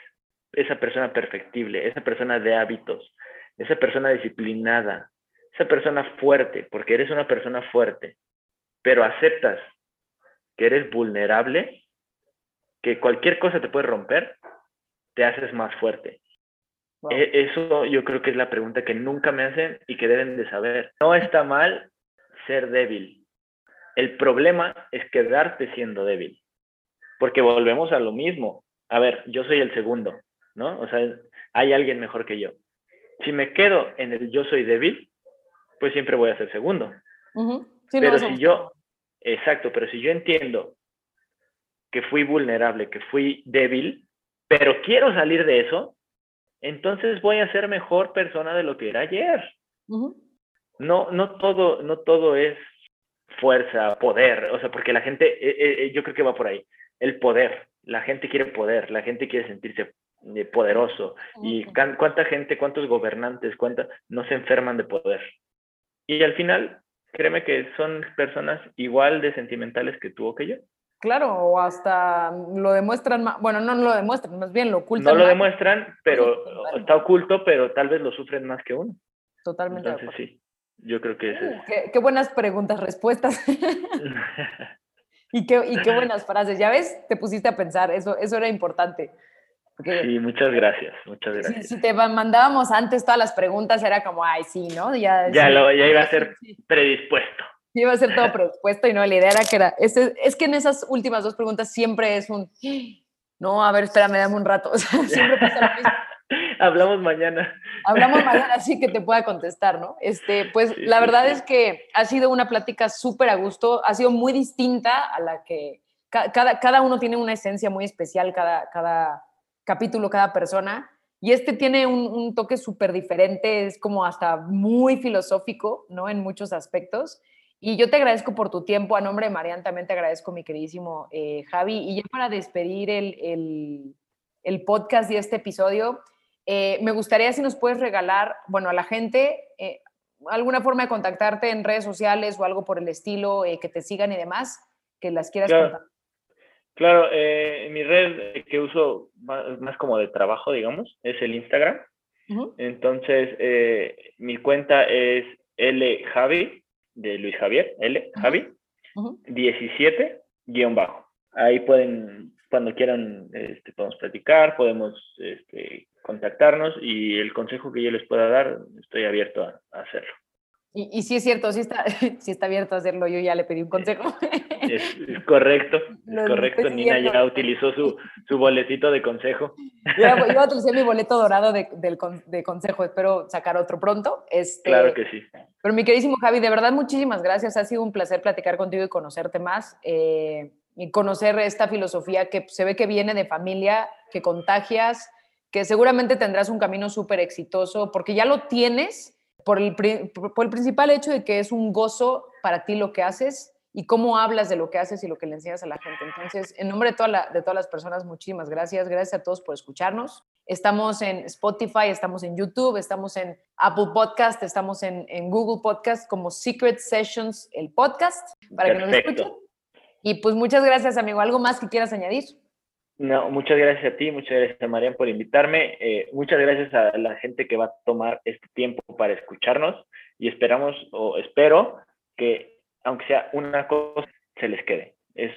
esa persona perfectible, esa persona de hábitos, esa persona disciplinada, esa persona fuerte, porque eres una persona fuerte, pero aceptas que eres vulnerable, que cualquier cosa te puede romper, te haces más fuerte. E, eso yo creo que es la pregunta que nunca me hacen y que deben de saber. No está mal ser débil. El problema es quedarte siendo débil. Porque volvemos a lo mismo. A ver, yo soy el segundo, ¿no? O sea, hay alguien mejor que yo si me quedo en el yo soy débil, pues siempre voy a ser segundo. pero si yo, exacto, pero si yo entiendo que fui vulnerable, que fui débil, pero quiero salir de eso, entonces voy a ser mejor persona de lo que era ayer. No, no todo, no todo es fuerza, poder, o sea, porque la gente, eh, eh, yo creo que va por ahí, el poder, la gente quiere poder, la gente quiere sentirse poderoso. Y cuánta gente, cuántos gobernantes, cuánta, no se enferman de poder. Y al final, créeme que son personas igual de sentimentales que tú o que yo. Claro, o hasta lo demuestran, bueno, no lo demuestran, más bien lo ocultan. No lo demuestran, pero está oculto, pero tal vez lo sufren más que uno. Totalmente. Entonces sí, yo creo que es uh, qué, qué, buenas preguntas, respuestas. y, qué, y qué buenas frases. Ya ves, te pusiste a pensar, eso, eso era importante sí, muchas gracias, muchas gracias. Si, te mandábamos antes todas las preguntas, era como, ay, sí, ¿no? Ya, ya, lo, ya iba a ser predispuesto. Iba a ser todo predispuesto y no, la idea era que era, es, es que en esas últimas dos preguntas siempre es un, no, a ver, espérame, dame un rato. O sea, siempre pasa lo mismo. Hablamos mañana. Hablamos mañana, así que te pueda contestar, ¿no? Este, pues la verdad es que ha sido una plática súper a gusto, ha sido muy distinta a la que cada, cada uno tiene una esencia muy especial, cada, cada capítulo cada persona. Y este tiene un, toque súper diferente, es como hasta muy filosófico, ¿no? En muchos aspectos. Y yo te agradezco por tu tiempo. A nombre de Marian también te agradezco, mi queridísimo eh, Javi. Y ya para despedir el, el, podcast y este episodio, eh, me gustaría si nos puedes regalar, bueno, a la gente, eh, alguna forma de contactarte en redes sociales o algo por el estilo, que te sigan y demás, que las quieras contar. Claro, eh, mi red que uso más, como de trabajo, digamos, es el Instagram. Entonces, eh, mi cuenta es L Javi, de Luis Javier, L Javi, 17 guion bajo. Ahí pueden, cuando quieran, este, podemos platicar, podemos este, contactarnos y el consejo que yo les pueda dar, estoy abierto a hacerlo. Y, y sí es cierto, sí está, sí está abierto a hacerlo. Yo ya le pedí un consejo. Es, correcto, es correcto. Nina ya utilizó su, su boletito de consejo. Yo, yo utilicé mi boleto dorado de, del, de consejo. Espero sacar otro pronto. Este, claro que sí. Pero mi queridísimo Javi, de verdad, muchísimas gracias. Ha sido un placer platicar contigo y conocerte más. Eh, y conocer esta filosofía que se ve que viene de familia, que contagias, que seguramente tendrás un camino súper exitoso, porque ya lo tienes por el, por el principal hecho de que es un gozo para ti lo que haces y cómo hablas de lo que haces y lo que le enseñas a la gente. Entonces, en nombre de, toda la, de todas las personas, muchísimas gracias. Gracias a todos por escucharnos. Estamos en Spotify, estamos en YouTube, estamos en Apple Podcast, estamos en, en Google Podcast como Secret Sessions, el podcast, para que nos escuchen. Y pues muchas gracias, amigo. ¿Algo más que quieras añadir? No, muchas gracias a ti, muchas gracias a Marian por invitarme, eh, muchas gracias a la gente que va a tomar este tiempo para escucharnos y esperamos o espero que aunque sea una cosa se les quede. Es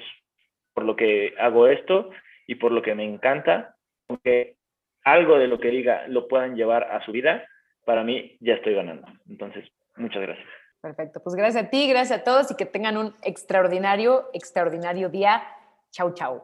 por lo que hago esto y por lo que me encanta, aunque algo de lo que diga lo puedan llevar a su vida, para mí ya estoy ganando. Entonces, muchas gracias. Perfecto, pues gracias a ti, gracias a todos y que tengan un extraordinario, extraordinario día. Chau, chau.